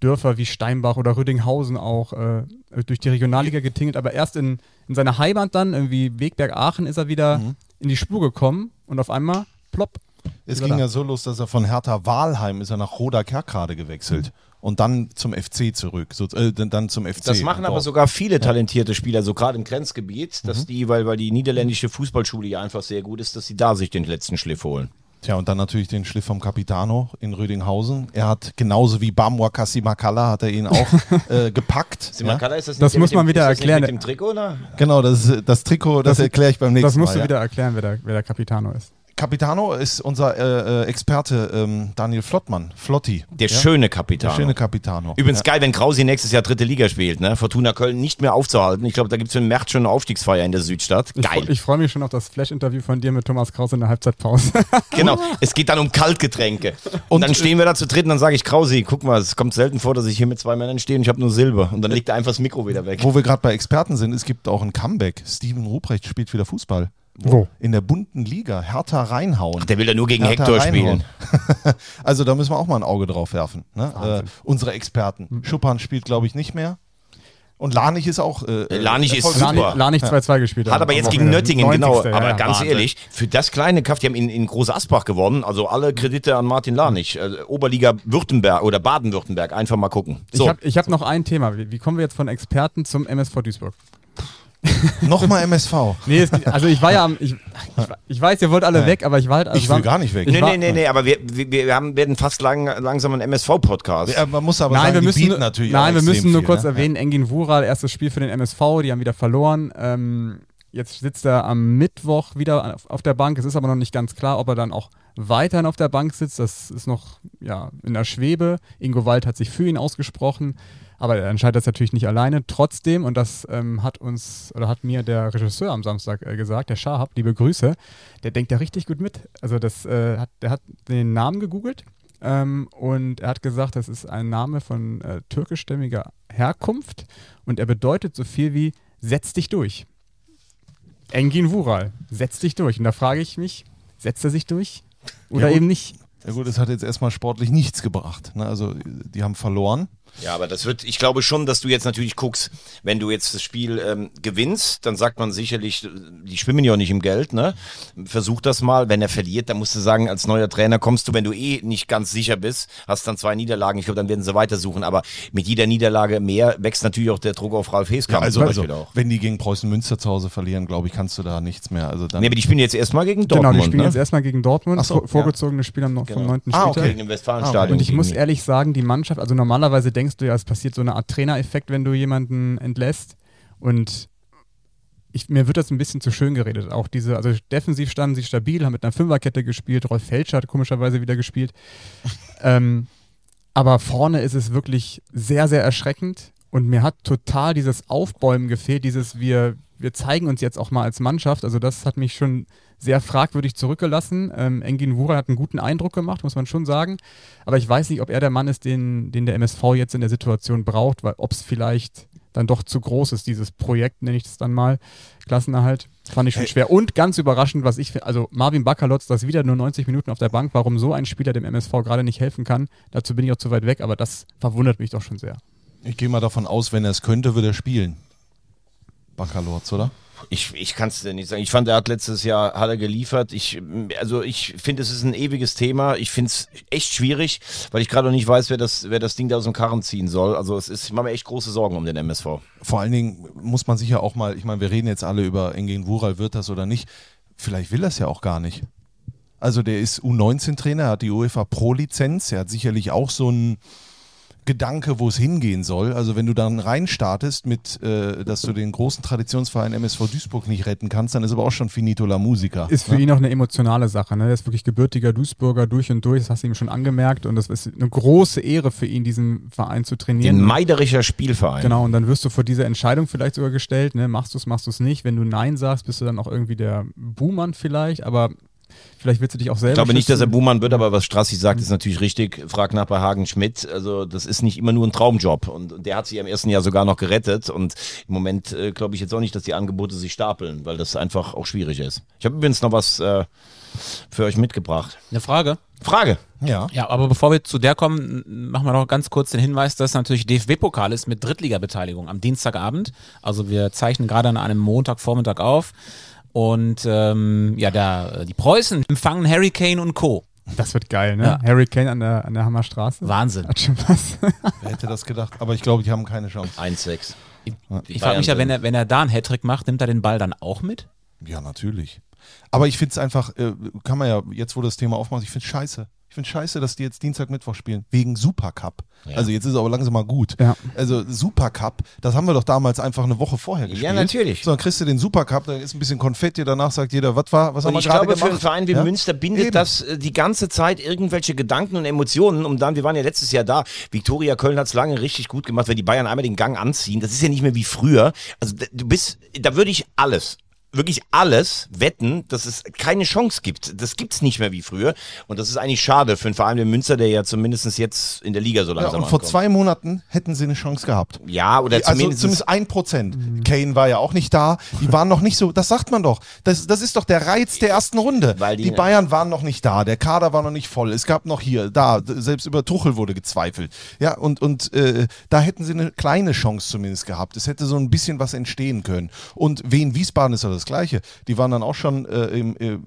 Dörfer wie Steinbach oder Rüdinghausen auch äh, durch die Regionalliga getingelt, aber erst in, in seiner Heimat dann, irgendwie Wegberg-Aachen, ist er wieder in die Spur gekommen und auf einmal plopp. Es ging da. ja so los, dass er von Hertha Wahlheim ist er nach Roda Kerkrade gewechselt und dann zum FC zurück, so, äh, dann zum FC. Das machen aber sogar viele talentierte Spieler, so gerade im Grenzgebiet, Mhm. dass die, weil, weil die niederländische Fußballschule ja einfach sehr gut ist, dass sie da sich den letzten Schliff holen. Tja, und dann natürlich den Schliff vom Capitano in Rödinghausen. Er hat genauso wie Bamwa Kasimakala hat er ihn auch äh, gepackt. Simakala, ist das, Das nicht der muss mit man dem, wieder ist das nicht erklären. Mit dem Trikot, oder? Genau, das, ist- das Trikot, das, erkläre ich beim nächsten Mal. Das musst du ja. wieder erklären, wer der, wer der Capitano ist. Capitano ist unser äh, äh, Experte ähm, Daniel Flottmann, Flotti. Der ja? schöne Capitano. Der schöne Capitano. Übrigens ja. geil, wenn Krausi nächstes Jahr dritte Liga spielt, ne? Fortuna Köln nicht mehr aufzuhalten. Ich glaube, da gibt es für den März schon eine Aufstiegsfeier in der Südstadt. Ich, Geil. freu- ich freue mich schon auf das Flash-Interview von dir mit Thomas Kraus in der Halbzeitpause. Genau, es geht dann um Kaltgetränke. Und, Und, dann stehen wir da zu dritt und dann sage ich, Krausi, guck mal, es kommt selten vor, dass ich hier mit zwei Männern stehe und ich habe nur Silber. Und dann legt er einfach das Mikro wieder weg. Wo wir gerade bei Experten sind, es gibt auch ein Comeback. Steven Ruprecht spielt wieder Fußball. Wo? In der bunten Liga. Hertha Reinhauen. Der will ja nur gegen Hertha Hector Reinhauen. spielen. also da müssen wir auch mal ein Auge drauf werfen. Ne? Äh, unsere Experten. Schuppan spielt, glaube ich, nicht mehr. Und Lanich ist auch. Äh, Lanich ist super. Lanich 2-2 gespielt. Hat aber jetzt gegen. Nöttingen, genau. 90. Aber ja, ganz Wahnsinn. ehrlich, für das kleine Kaff, die haben in, in Groß Asbach gewonnen, also alle Kredite an Martin Lanich. Äh, Oberliga Württemberg oder Baden-Württemberg, einfach mal gucken. Ich So, habe ich hab noch ein Thema. Wie, wie kommen wir jetzt von Experten zum MSV Duisburg? Nochmal MSV. Nee, es, also ich war ja am. Ich, ich, ich weiß, ihr wollt alle Ja. weg, aber ich war halt. Also Ich war- will gar nicht weg. nee, war- nee, nee, nee, aber wir, wir, wir haben, werden fast lang, langsam ein MSV-Podcast. Ja, man muss aber Nein, sagen, wir müssen, natürlich nein, auch wir müssen nur viel, kurz ne? erwähnen, Engin Wural, erstes Spiel für den MSV, die haben wieder verloren. Ähm, jetzt sitzt er am Mittwoch wieder auf, auf der Bank. Es ist aber noch nicht ganz klar, ob er dann auch weiterhin auf der Bank sitzt. Das ist noch ja, in der Schwebe. Ingo Wald hat sich für ihn ausgesprochen. Aber er entscheidet das natürlich nicht alleine. Trotzdem, und das ähm, hat uns oder hat mir der Regisseur am Samstag äh, gesagt, der Schahab, liebe Grüße, der denkt da richtig gut mit. Also das, äh, hat, der hat den Namen gegoogelt ähm, und er hat gesagt, das ist ein Name von äh, türkischstämmiger Herkunft und er bedeutet so viel wie setz dich durch. Engin Vural, setz dich durch. Und da frage ich mich, setzt er sich durch oder Ja, eben nicht? Ja gut, es hat jetzt erstmal sportlich nichts gebracht. Ne? Also die haben verloren. Ja, aber das wird, ich glaube schon, dass du jetzt natürlich guckst, wenn du jetzt das Spiel ähm, gewinnst, dann sagt man sicherlich, die schwimmen ja auch nicht im Geld, ne? Versuch das mal. Wenn er verliert, dann musst du sagen, als neuer Trainer kommst du, wenn du eh nicht ganz sicher bist, hast dann zwei Niederlagen, ich glaube, dann werden sie weitersuchen. Aber mit jeder Niederlage mehr wächst natürlich auch der Druck auf Ralf Heskamp. also, zum also auch. wenn die gegen Preußen Münster zu Hause verlieren, glaube ich, kannst du da nichts mehr. Also dann Nee, aber die spielen jetzt erstmal gegen Genau, Dortmund, die spielen ne? jetzt erstmal gegen Dortmund, Ach so, vor- vorgezogenes Spiel am noch vom Genau. 9. Ah, Spieltag. okay. Westfalenstadion. Und ich muss ehrlich sagen, die Mannschaft, also normalerweise denkst du ja, es passiert so eine Art Trainereffekt, wenn du jemanden entlässt. Und ich, mir wird das ein bisschen zu schön geredet. Auch diese, also defensiv standen sie stabil, haben mit einer Fünferkette gespielt. Rolf Felscher hat komischerweise wieder gespielt. ähm, aber vorne ist es wirklich sehr, sehr erschreckend. Und mir hat total dieses Aufbäumen gefehlt, dieses wir, wir zeigen uns jetzt auch mal als Mannschaft. Also das hat mich schon sehr fragwürdig zurückgelassen. Ähm, Engin Wura hat einen guten Eindruck gemacht, muss man schon sagen. Aber ich weiß nicht, ob er der Mann ist, den, den der MSV jetzt in der Situation braucht, weil ob es vielleicht dann doch zu groß ist, dieses Projekt, nenne ich es dann mal. Klassenerhalt. Fand ich schon Hey. schwer. Und ganz überraschend, was ich finde, also Marvin Bakalotz, das wieder nur 90 Minuten auf der Bank, warum so ein Spieler dem MSV gerade nicht helfen kann, dazu bin ich auch zu weit weg, aber das verwundert mich doch schon sehr. Ich gehe mal davon aus, wenn er es könnte, würde er spielen. Baccalords, oder? Ich, ich kann es nicht sagen. Ich fand, er hat letztes Jahr hat er geliefert. Ich, also ich finde, es ist ein ewiges Thema. Ich finde es echt schwierig, weil ich gerade noch nicht weiß, wer das, wer das Ding da aus dem Karren ziehen soll. Also es ist, ich mache mir echt große Sorgen um den MSV. Vor allen Dingen muss man sicher auch mal, ich meine, wir reden jetzt alle über Engin Wural, wird das oder nicht. Vielleicht will das ja auch gar nicht. Also der ist U19-Trainer, hat die UEFA Pro-Lizenz, er hat sicherlich auch so einen Gedanke, wo es hingehen soll. Also wenn du dann reinstartest mit, äh, dass du den großen Traditionsverein MSV Duisburg nicht retten kannst, dann ist aber auch schon finito la musica. Ist für ne? ihn auch eine emotionale Sache. Ne? Er ist wirklich gebürtiger Duisburger durch und durch, das hast du ihm schon angemerkt. Und das ist eine große Ehre für ihn, diesen Verein zu trainieren. Den Meiderischer Spielverein. Genau, und dann wirst du vor diese Entscheidung vielleicht sogar gestellt, ne? machst du es, machst du es nicht. Wenn du Nein sagst, bist du dann auch irgendwie der Buhmann vielleicht, aber vielleicht willst du dich auch selber Ich glaube nicht, dass er schützen. Buhmann wird, aber was Strassi sagt, ist natürlich richtig. Frag nach bei Hagen Schmidt. Also das ist nicht immer nur ein Traumjob. Und der hat sich im ersten Jahr sogar noch gerettet. Und im Moment äh, glaube ich jetzt auch nicht, dass die Angebote sich stapeln, weil das einfach auch schwierig ist. Ich habe übrigens noch was äh, für euch mitgebracht. Eine Frage? Frage. Ja. Ja, aber bevor wir zu der kommen, machen wir noch ganz kurz den Hinweis, dass natürlich DFB-Pokal ist mit Drittliga-Beteiligung am Dienstagabend. Also wir zeichnen gerade an einem Montagvormittag auf. Und ähm, ja, da, die Preußen empfangen Harry Kane und Co. Das wird geil, ne? Ja. Harry Kane an der, an der Hammerstraße. Wahnsinn. Hat schon was. Wer hätte das gedacht? Aber ich glaube, die haben keine Chance. 1-6. Ich frage mich ja, wenn er, wenn er da einen Hattrick macht, nimmt er den Ball dann auch mit? Ja, natürlich. Aber ich finde es einfach, äh, kann man ja, jetzt wo das Thema aufmacht, ich finde es scheiße. Ich finde scheiße, dass die jetzt Dienstag, Mittwoch spielen. Wegen Supercup. Ja. Also jetzt ist es aber langsam mal gut. Ja. Also Supercup, das haben wir doch damals einfach eine Woche vorher gespielt. natürlich. So, dann kriegst du den Supercup, da ist ein bisschen Konfetti, danach sagt jeder, was war, was haben wir ich gerade glaube, gemacht? für einen Verein wie Ja? Münster bindet Eben. das äh, die ganze Zeit irgendwelche Gedanken und Emotionen. Und dann, wir waren ja letztes Jahr da. Viktoria Köln hat es lange richtig gut gemacht, wenn die Bayern einmal den Gang anziehen. Das ist ja nicht mehr wie früher. Also du bist, da würde ich alles. Wirklich alles wetten, dass es keine Chance gibt. Das gibt's nicht mehr wie früher. Und das ist eigentlich schade für einen Verein wie Münster, der ja zumindest jetzt in der Liga so Ja, langsam und vor ankommt. zwei Monaten hätten sie eine Chance gehabt. Ja, oder also zumindest, zumindest ein Prozent. Kane war ja auch nicht da. Die waren noch nicht so, das sagt man doch. Das, das ist doch der Reiz der ersten Runde. Weil die- die, Bayern waren noch nicht da. Der Kader war noch nicht voll. Es gab noch hier, da, selbst über Tuchel wurde gezweifelt. Ja, und, und äh, da hätten sie eine kleine Chance zumindest gehabt. Es hätte so ein bisschen was entstehen können. Und Wien Wiesbaden ist ja das Gleiche. Die waren dann auch schon äh, im, äh,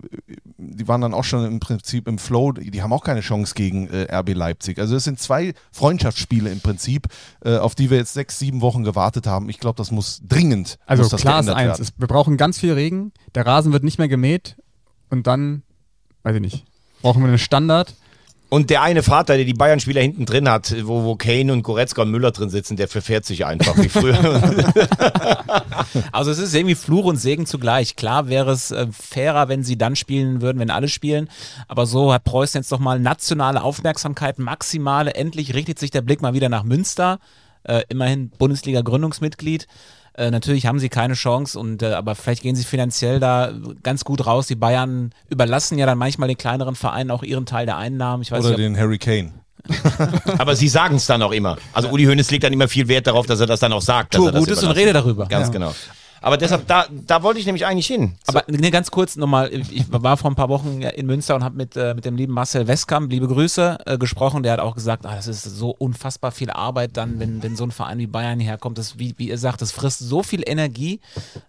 die waren dann auch schon im Prinzip im Flow. Die, haben auch keine Chance gegen äh, RB Leipzig. Also es sind zwei Freundschaftsspiele im Prinzip, äh, auf die wir jetzt sechs, sieben Wochen gewartet haben. Ich glaube, das muss dringend. Also muss das klar ist eins, es, wir brauchen ganz viel Regen, der Rasen wird nicht mehr gemäht und dann, weiß ich nicht, brauchen wir einen Standard. Und der eine Vater, der die Bayern-Spieler hinten drin hat, wo, wo Kane und Goretzka und Müller drin sitzen, der verfährt sich einfach wie früher. Also es ist irgendwie Fluch und Segen zugleich. Klar wäre es äh, fairer, wenn sie dann spielen würden, wenn alle spielen. Aber so hat Preußen jetzt nochmal nationale Aufmerksamkeit, maximale. Endlich richtet sich der Blick mal wieder nach Münster. Äh, immerhin Bundesliga-Gründungsmitglied. Äh, natürlich haben sie keine Chance, und, äh, aber vielleicht gehen sie finanziell da ganz gut raus. Die Bayern überlassen ja dann manchmal den kleineren Vereinen auch ihren Teil der Einnahmen. Ich weiß Oder nicht, den Harry Kane. Aber sie sagen es dann auch immer. Also Uli Hoeneß legt dann immer viel Wert darauf, dass er das dann auch sagt. dass Tu das Gutes und rede darüber. Ganz Ja. genau. Aber deshalb, da, da wollte ich nämlich eigentlich hin. Aber ne, ganz kurz nochmal, ich war vor ein paar Wochen in Münster und habe mit, äh, mit dem lieben Marcel Westkamp, liebe Grüße, äh, gesprochen. Der hat auch gesagt, ah, das ist so unfassbar viel Arbeit dann, wenn, wenn so ein Verein wie Bayern hierher kommt. Das, wie, wie ihr sagt, das frisst so viel Energie,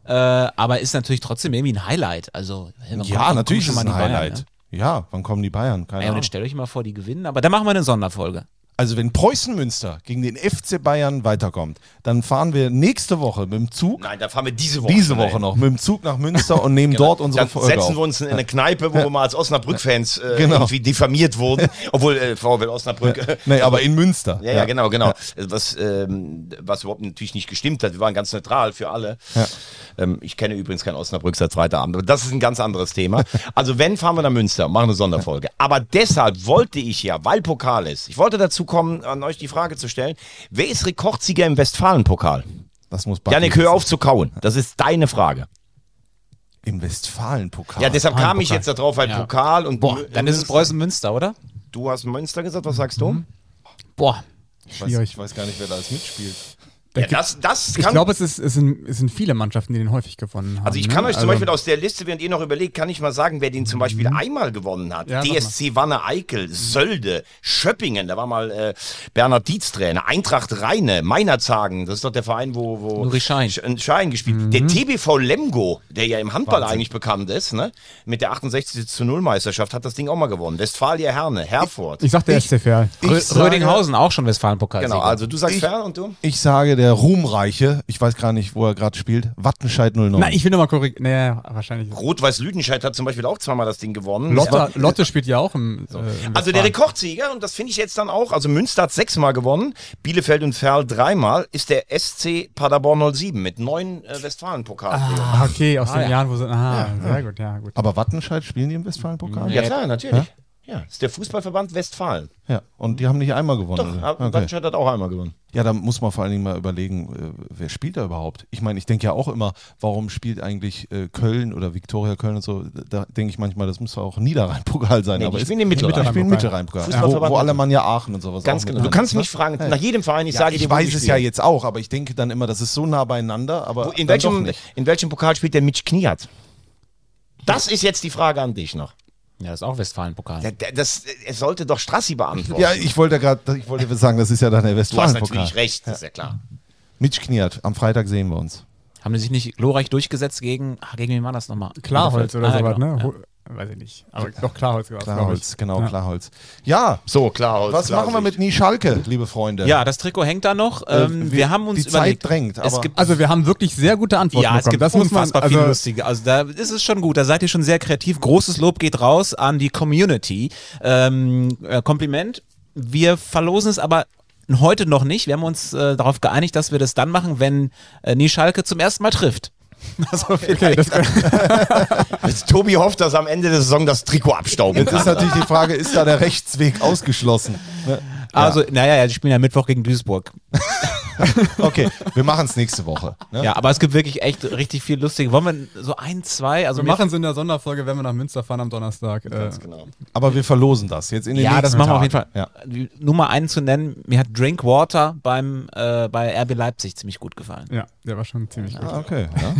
äh, aber ist natürlich trotzdem irgendwie ein Highlight. Also, kommt- Ja, wann natürlich kommen ist es schon ein Highlight. Bayern, Ja, wann kommen die Bayern? Keine ne? Und Ahnung. jetzt stellt euch mal vor, die gewinnen, aber da machen wir eine Sonderfolge. Also wenn Preußen Münster gegen den FC Bayern weiterkommt, dann fahren wir nächste Woche mit dem Zug, Nein, da fahren wir diese Woche. diese Woche noch, mit dem Zug nach Münster und nehmen dort unsere Dann Folge setzen wir uns in eine Kneipe, wo wir mal als Osnabrück-Fans äh, Genau. irgendwie diffamiert wurden. Obwohl äh, VfL Osnabrück. äh, Nee, aber in Münster. Ja, ja, genau, genau. Was, ähm, was überhaupt natürlich nicht gestimmt hat. Wir waren ganz neutral für alle. Ja. Ähm, ich kenne übrigens keinen Osnabrück seit zweiter Abend, aber das ist ein ganz anderes Thema. Also wenn, fahren wir nach Münster, machen eine Sonderfolge. Aber deshalb wollte ich ja, weil Pokal ist, ich wollte dazu kommen, an euch die Frage zu stellen, wer ist Rekordsieger im Westfalen-Pokal? Das muss Baki Janik, hör auf zu kauen. Das ist deine Frage. Im Westfalen-Pokal. Ja, deshalb kam ich jetzt darauf, weil Ja. Pokal und Boah, dann ist es Münster- Preußen-Münster, oder? Du hast Münster gesagt, was sagst du? Boah, Ich weiß, Schwierig. ich weiß gar nicht, wer da alles mitspielt. Ja, das, das Ich glaube, es, ist, es, sind, es sind viele Mannschaften, die den häufig gewonnen haben. also ich kann ne? euch zum Also- Beispiel aus der Liste, während ihr noch überlegt, kann ich mal sagen, wer den zum Beispiel einmal gewonnen hat. Mhm. Ja, DSC Wanne Eickel, Sölde, Schöppingen, da war mal äh, Bernhard Dietz Trainer, Eintracht Rheine, Meinerzhagen, das ist doch der Verein, wo, wo Schein. Sch- Schein gespielt. Mhm. Der TBV Lemgo, der ja im Handball eigentlich bekannt ist, ne? mit der 68 zu 0 Meisterschaft, hat das Ding auch mal gewonnen. Westfalia Herne, Herford. Ich sag der SC Verl. Rö- Rödinghausen auch schon Westfalen-Pokal. Genau, also du sagst Ich- Fern und du? Ich sage der Ruhmreiche, ich weiß gar nicht, wo er gerade spielt, Wattenscheid 09. Nein, ich will nochmal korrigieren. Nee, wahrscheinlich. Rot-Weiß-Lüdenscheid hat zum Beispiel auch zweimal das Ding gewonnen. Lotte, Lotte spielt ja auch im. Äh, im Also der. Rekordsieger, und das finde ich jetzt dann auch, also Münster hat sechsmal gewonnen, Bielefeld und Ferl dreimal, ist der SC Paderborn 07 mit neun äh, Westfalen-Pokalen. Ah, okay, aus den ja. Jahren, wo sie. Ah, sehr gut, ja, gut. Aber Wattenscheid spielen die im Westfalen-Pokal? Ja klar, natürlich. Ja, ist der Fußballverband Westfalen. Ja, und die haben nicht einmal gewonnen. Doch, oder? okay. Wattenscheid hat auch einmal gewonnen. Ja, da muss man vor allen Dingen mal überlegen, äh, wer spielt da überhaupt? Ich meine, ich denke ja auch immer, warum spielt eigentlich äh, Köln oder Viktoria Köln und so? Da denke ich manchmal, das muss auch Niederrhein-Pokal sein. Nee, aber die ist- spielen den Mittelrhein. Die spielen den Mittelrhein-Pokal. wo, Fußballverband wo Alemannia Aachen und sowas Ganz genau. Du kannst ist, ne? mich fragen, nach jedem Verein, ich Ja, sage ich dir, wo weiß es ja jetzt auch, aber ich denke dann immer, das ist so nah beieinander. Aber Wo, in, welchem, in welchem Pokal spielt der Mitch Kniat? Das ist jetzt die Frage an dich noch. Ja, das ist auch Westfalen-Pokal. Der- Das, es sollte doch Strassi beantworten. Ja, ich wollte gerade, ich wollte sagen, das ist ja dann der du hast Westfalen-Pokal. natürlich recht, das ist ja klar. Mitch Kniat, am Freitag sehen wir uns. Haben die sich nicht glorreich durchgesetzt gegen, gegen wen war das nochmal? Klarholz oder Ah, sowas, genau. ne? Weiß ich nicht. Aber doch Klarholz war Klarholz, genau, Ja. Klarholz. Ja, So, klar. was machen wir mit Nie Schalke, liebe Freunde? Ja, das Trikot hängt da noch. Ähm, Äh, wir haben uns die überlegt. Zeit drängt, es gibt Also wir haben wirklich sehr gute Antworten ja, es bekommen. gibt das muss man, unfassbar also, viel lustige. Also da ist es schon gut. Da seid ihr schon sehr kreativ. Großes Lob geht raus an die Community. Ähm, äh, Kompliment. Wir verlosen es aber heute noch nicht. Wir haben uns äh, darauf geeinigt, dass wir das dann machen, wenn äh, Nieschalke zum ersten Mal trifft. Also Okay, das, Jetzt Tobi hofft, dass am Ende der Saison das Trikot abstauben Jetzt ist natürlich die Frage, ist da der Rechtsweg ausgeschlossen? Also, naja, ja, die spielen ja Mittwoch gegen Duisburg. Okay, wir machen es nächste Woche. Ne? Ja, aber es gibt wirklich echt richtig viel lustige. Wollen wir so ein, zwei? Also wir machen es in der Sonderfolge, wenn wir nach Münster fahren am Donnerstag. Äh, Aber wir verlosen das jetzt in den Ja, nächsten das machen wir auf jeden. Fall. Ja. Die Nummer einen zu nennen, mir hat Drinkwater beim, äh, bei RB Leipzig ziemlich gut gefallen. ja, der war schon ziemlich gut. Ah, okay. Ja.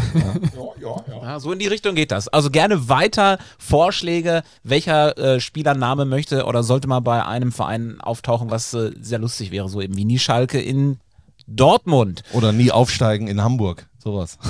Ja, so in die Richtung geht das. Also gerne weiter Vorschläge, welcher äh, Spielername möchte oder sollte mal bei einem Verein auftauchen, was äh, sehr lustig wäre, so eben wie Nieschalke in Dortmund. Oder nie aufsteigen in Hamburg. Sowas.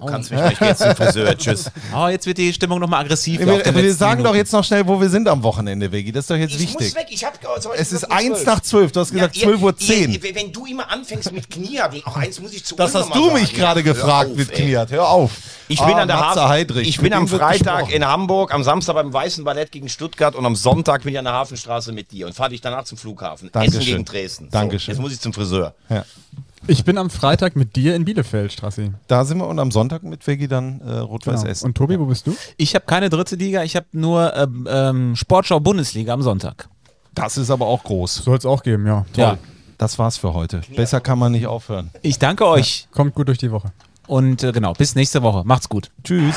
Du kannst mich gleich jetzt zum Friseur. Tschüss. Oh, jetzt wird die Stimmung nochmal aggressiv. Wir, wir letzten sagen doch Minute. jetzt noch schnell, wo wir sind am Wochenende, Vegi. Das ist doch jetzt Ich muss wichtig. weg, ich hab Es ist wirklich eins zwölf. nach zwölf. Du hast gesagt 12 Uhr ihr- 10. Wenn du immer anfängst mit Kniehageln, auch eins muss ich zu Das hast du mich gerade Ja, gefragt auf, mit. Kniat. Hör auf. Ich bin Ah, an der Matze Hafen. Heidrich. Ich bin am Freitag in Hamburg, am Samstag beim Weißen Ballett gegen Stuttgart und am Sonntag bin ich an der Hafenstraße mit dir und fahre dich danach zum Flughafen. Dankeschön. Essen gegen Dresden. So, Dankeschön. Jetzt muss ich zum Friseur. Ja. Ich bin am Freitag mit dir in Bielefeld, Strassi. Da sind wir und am Sonntag mit Vegi dann äh, Rot-Weiß Genau. Essen. Und Tobi, wo bist du? Ich habe keine dritte Liga, ich habe nur ähm, ähm, Sportschau Bundesliga am Sonntag. Das ist aber auch groß. Soll es auch geben, ja. Ja. Das war's für heute. Besser kann man nicht aufhören. Ich danke euch Kommt gut durch die Woche. und äh, genau, bis nächste Woche. Macht's gut. Tschüss.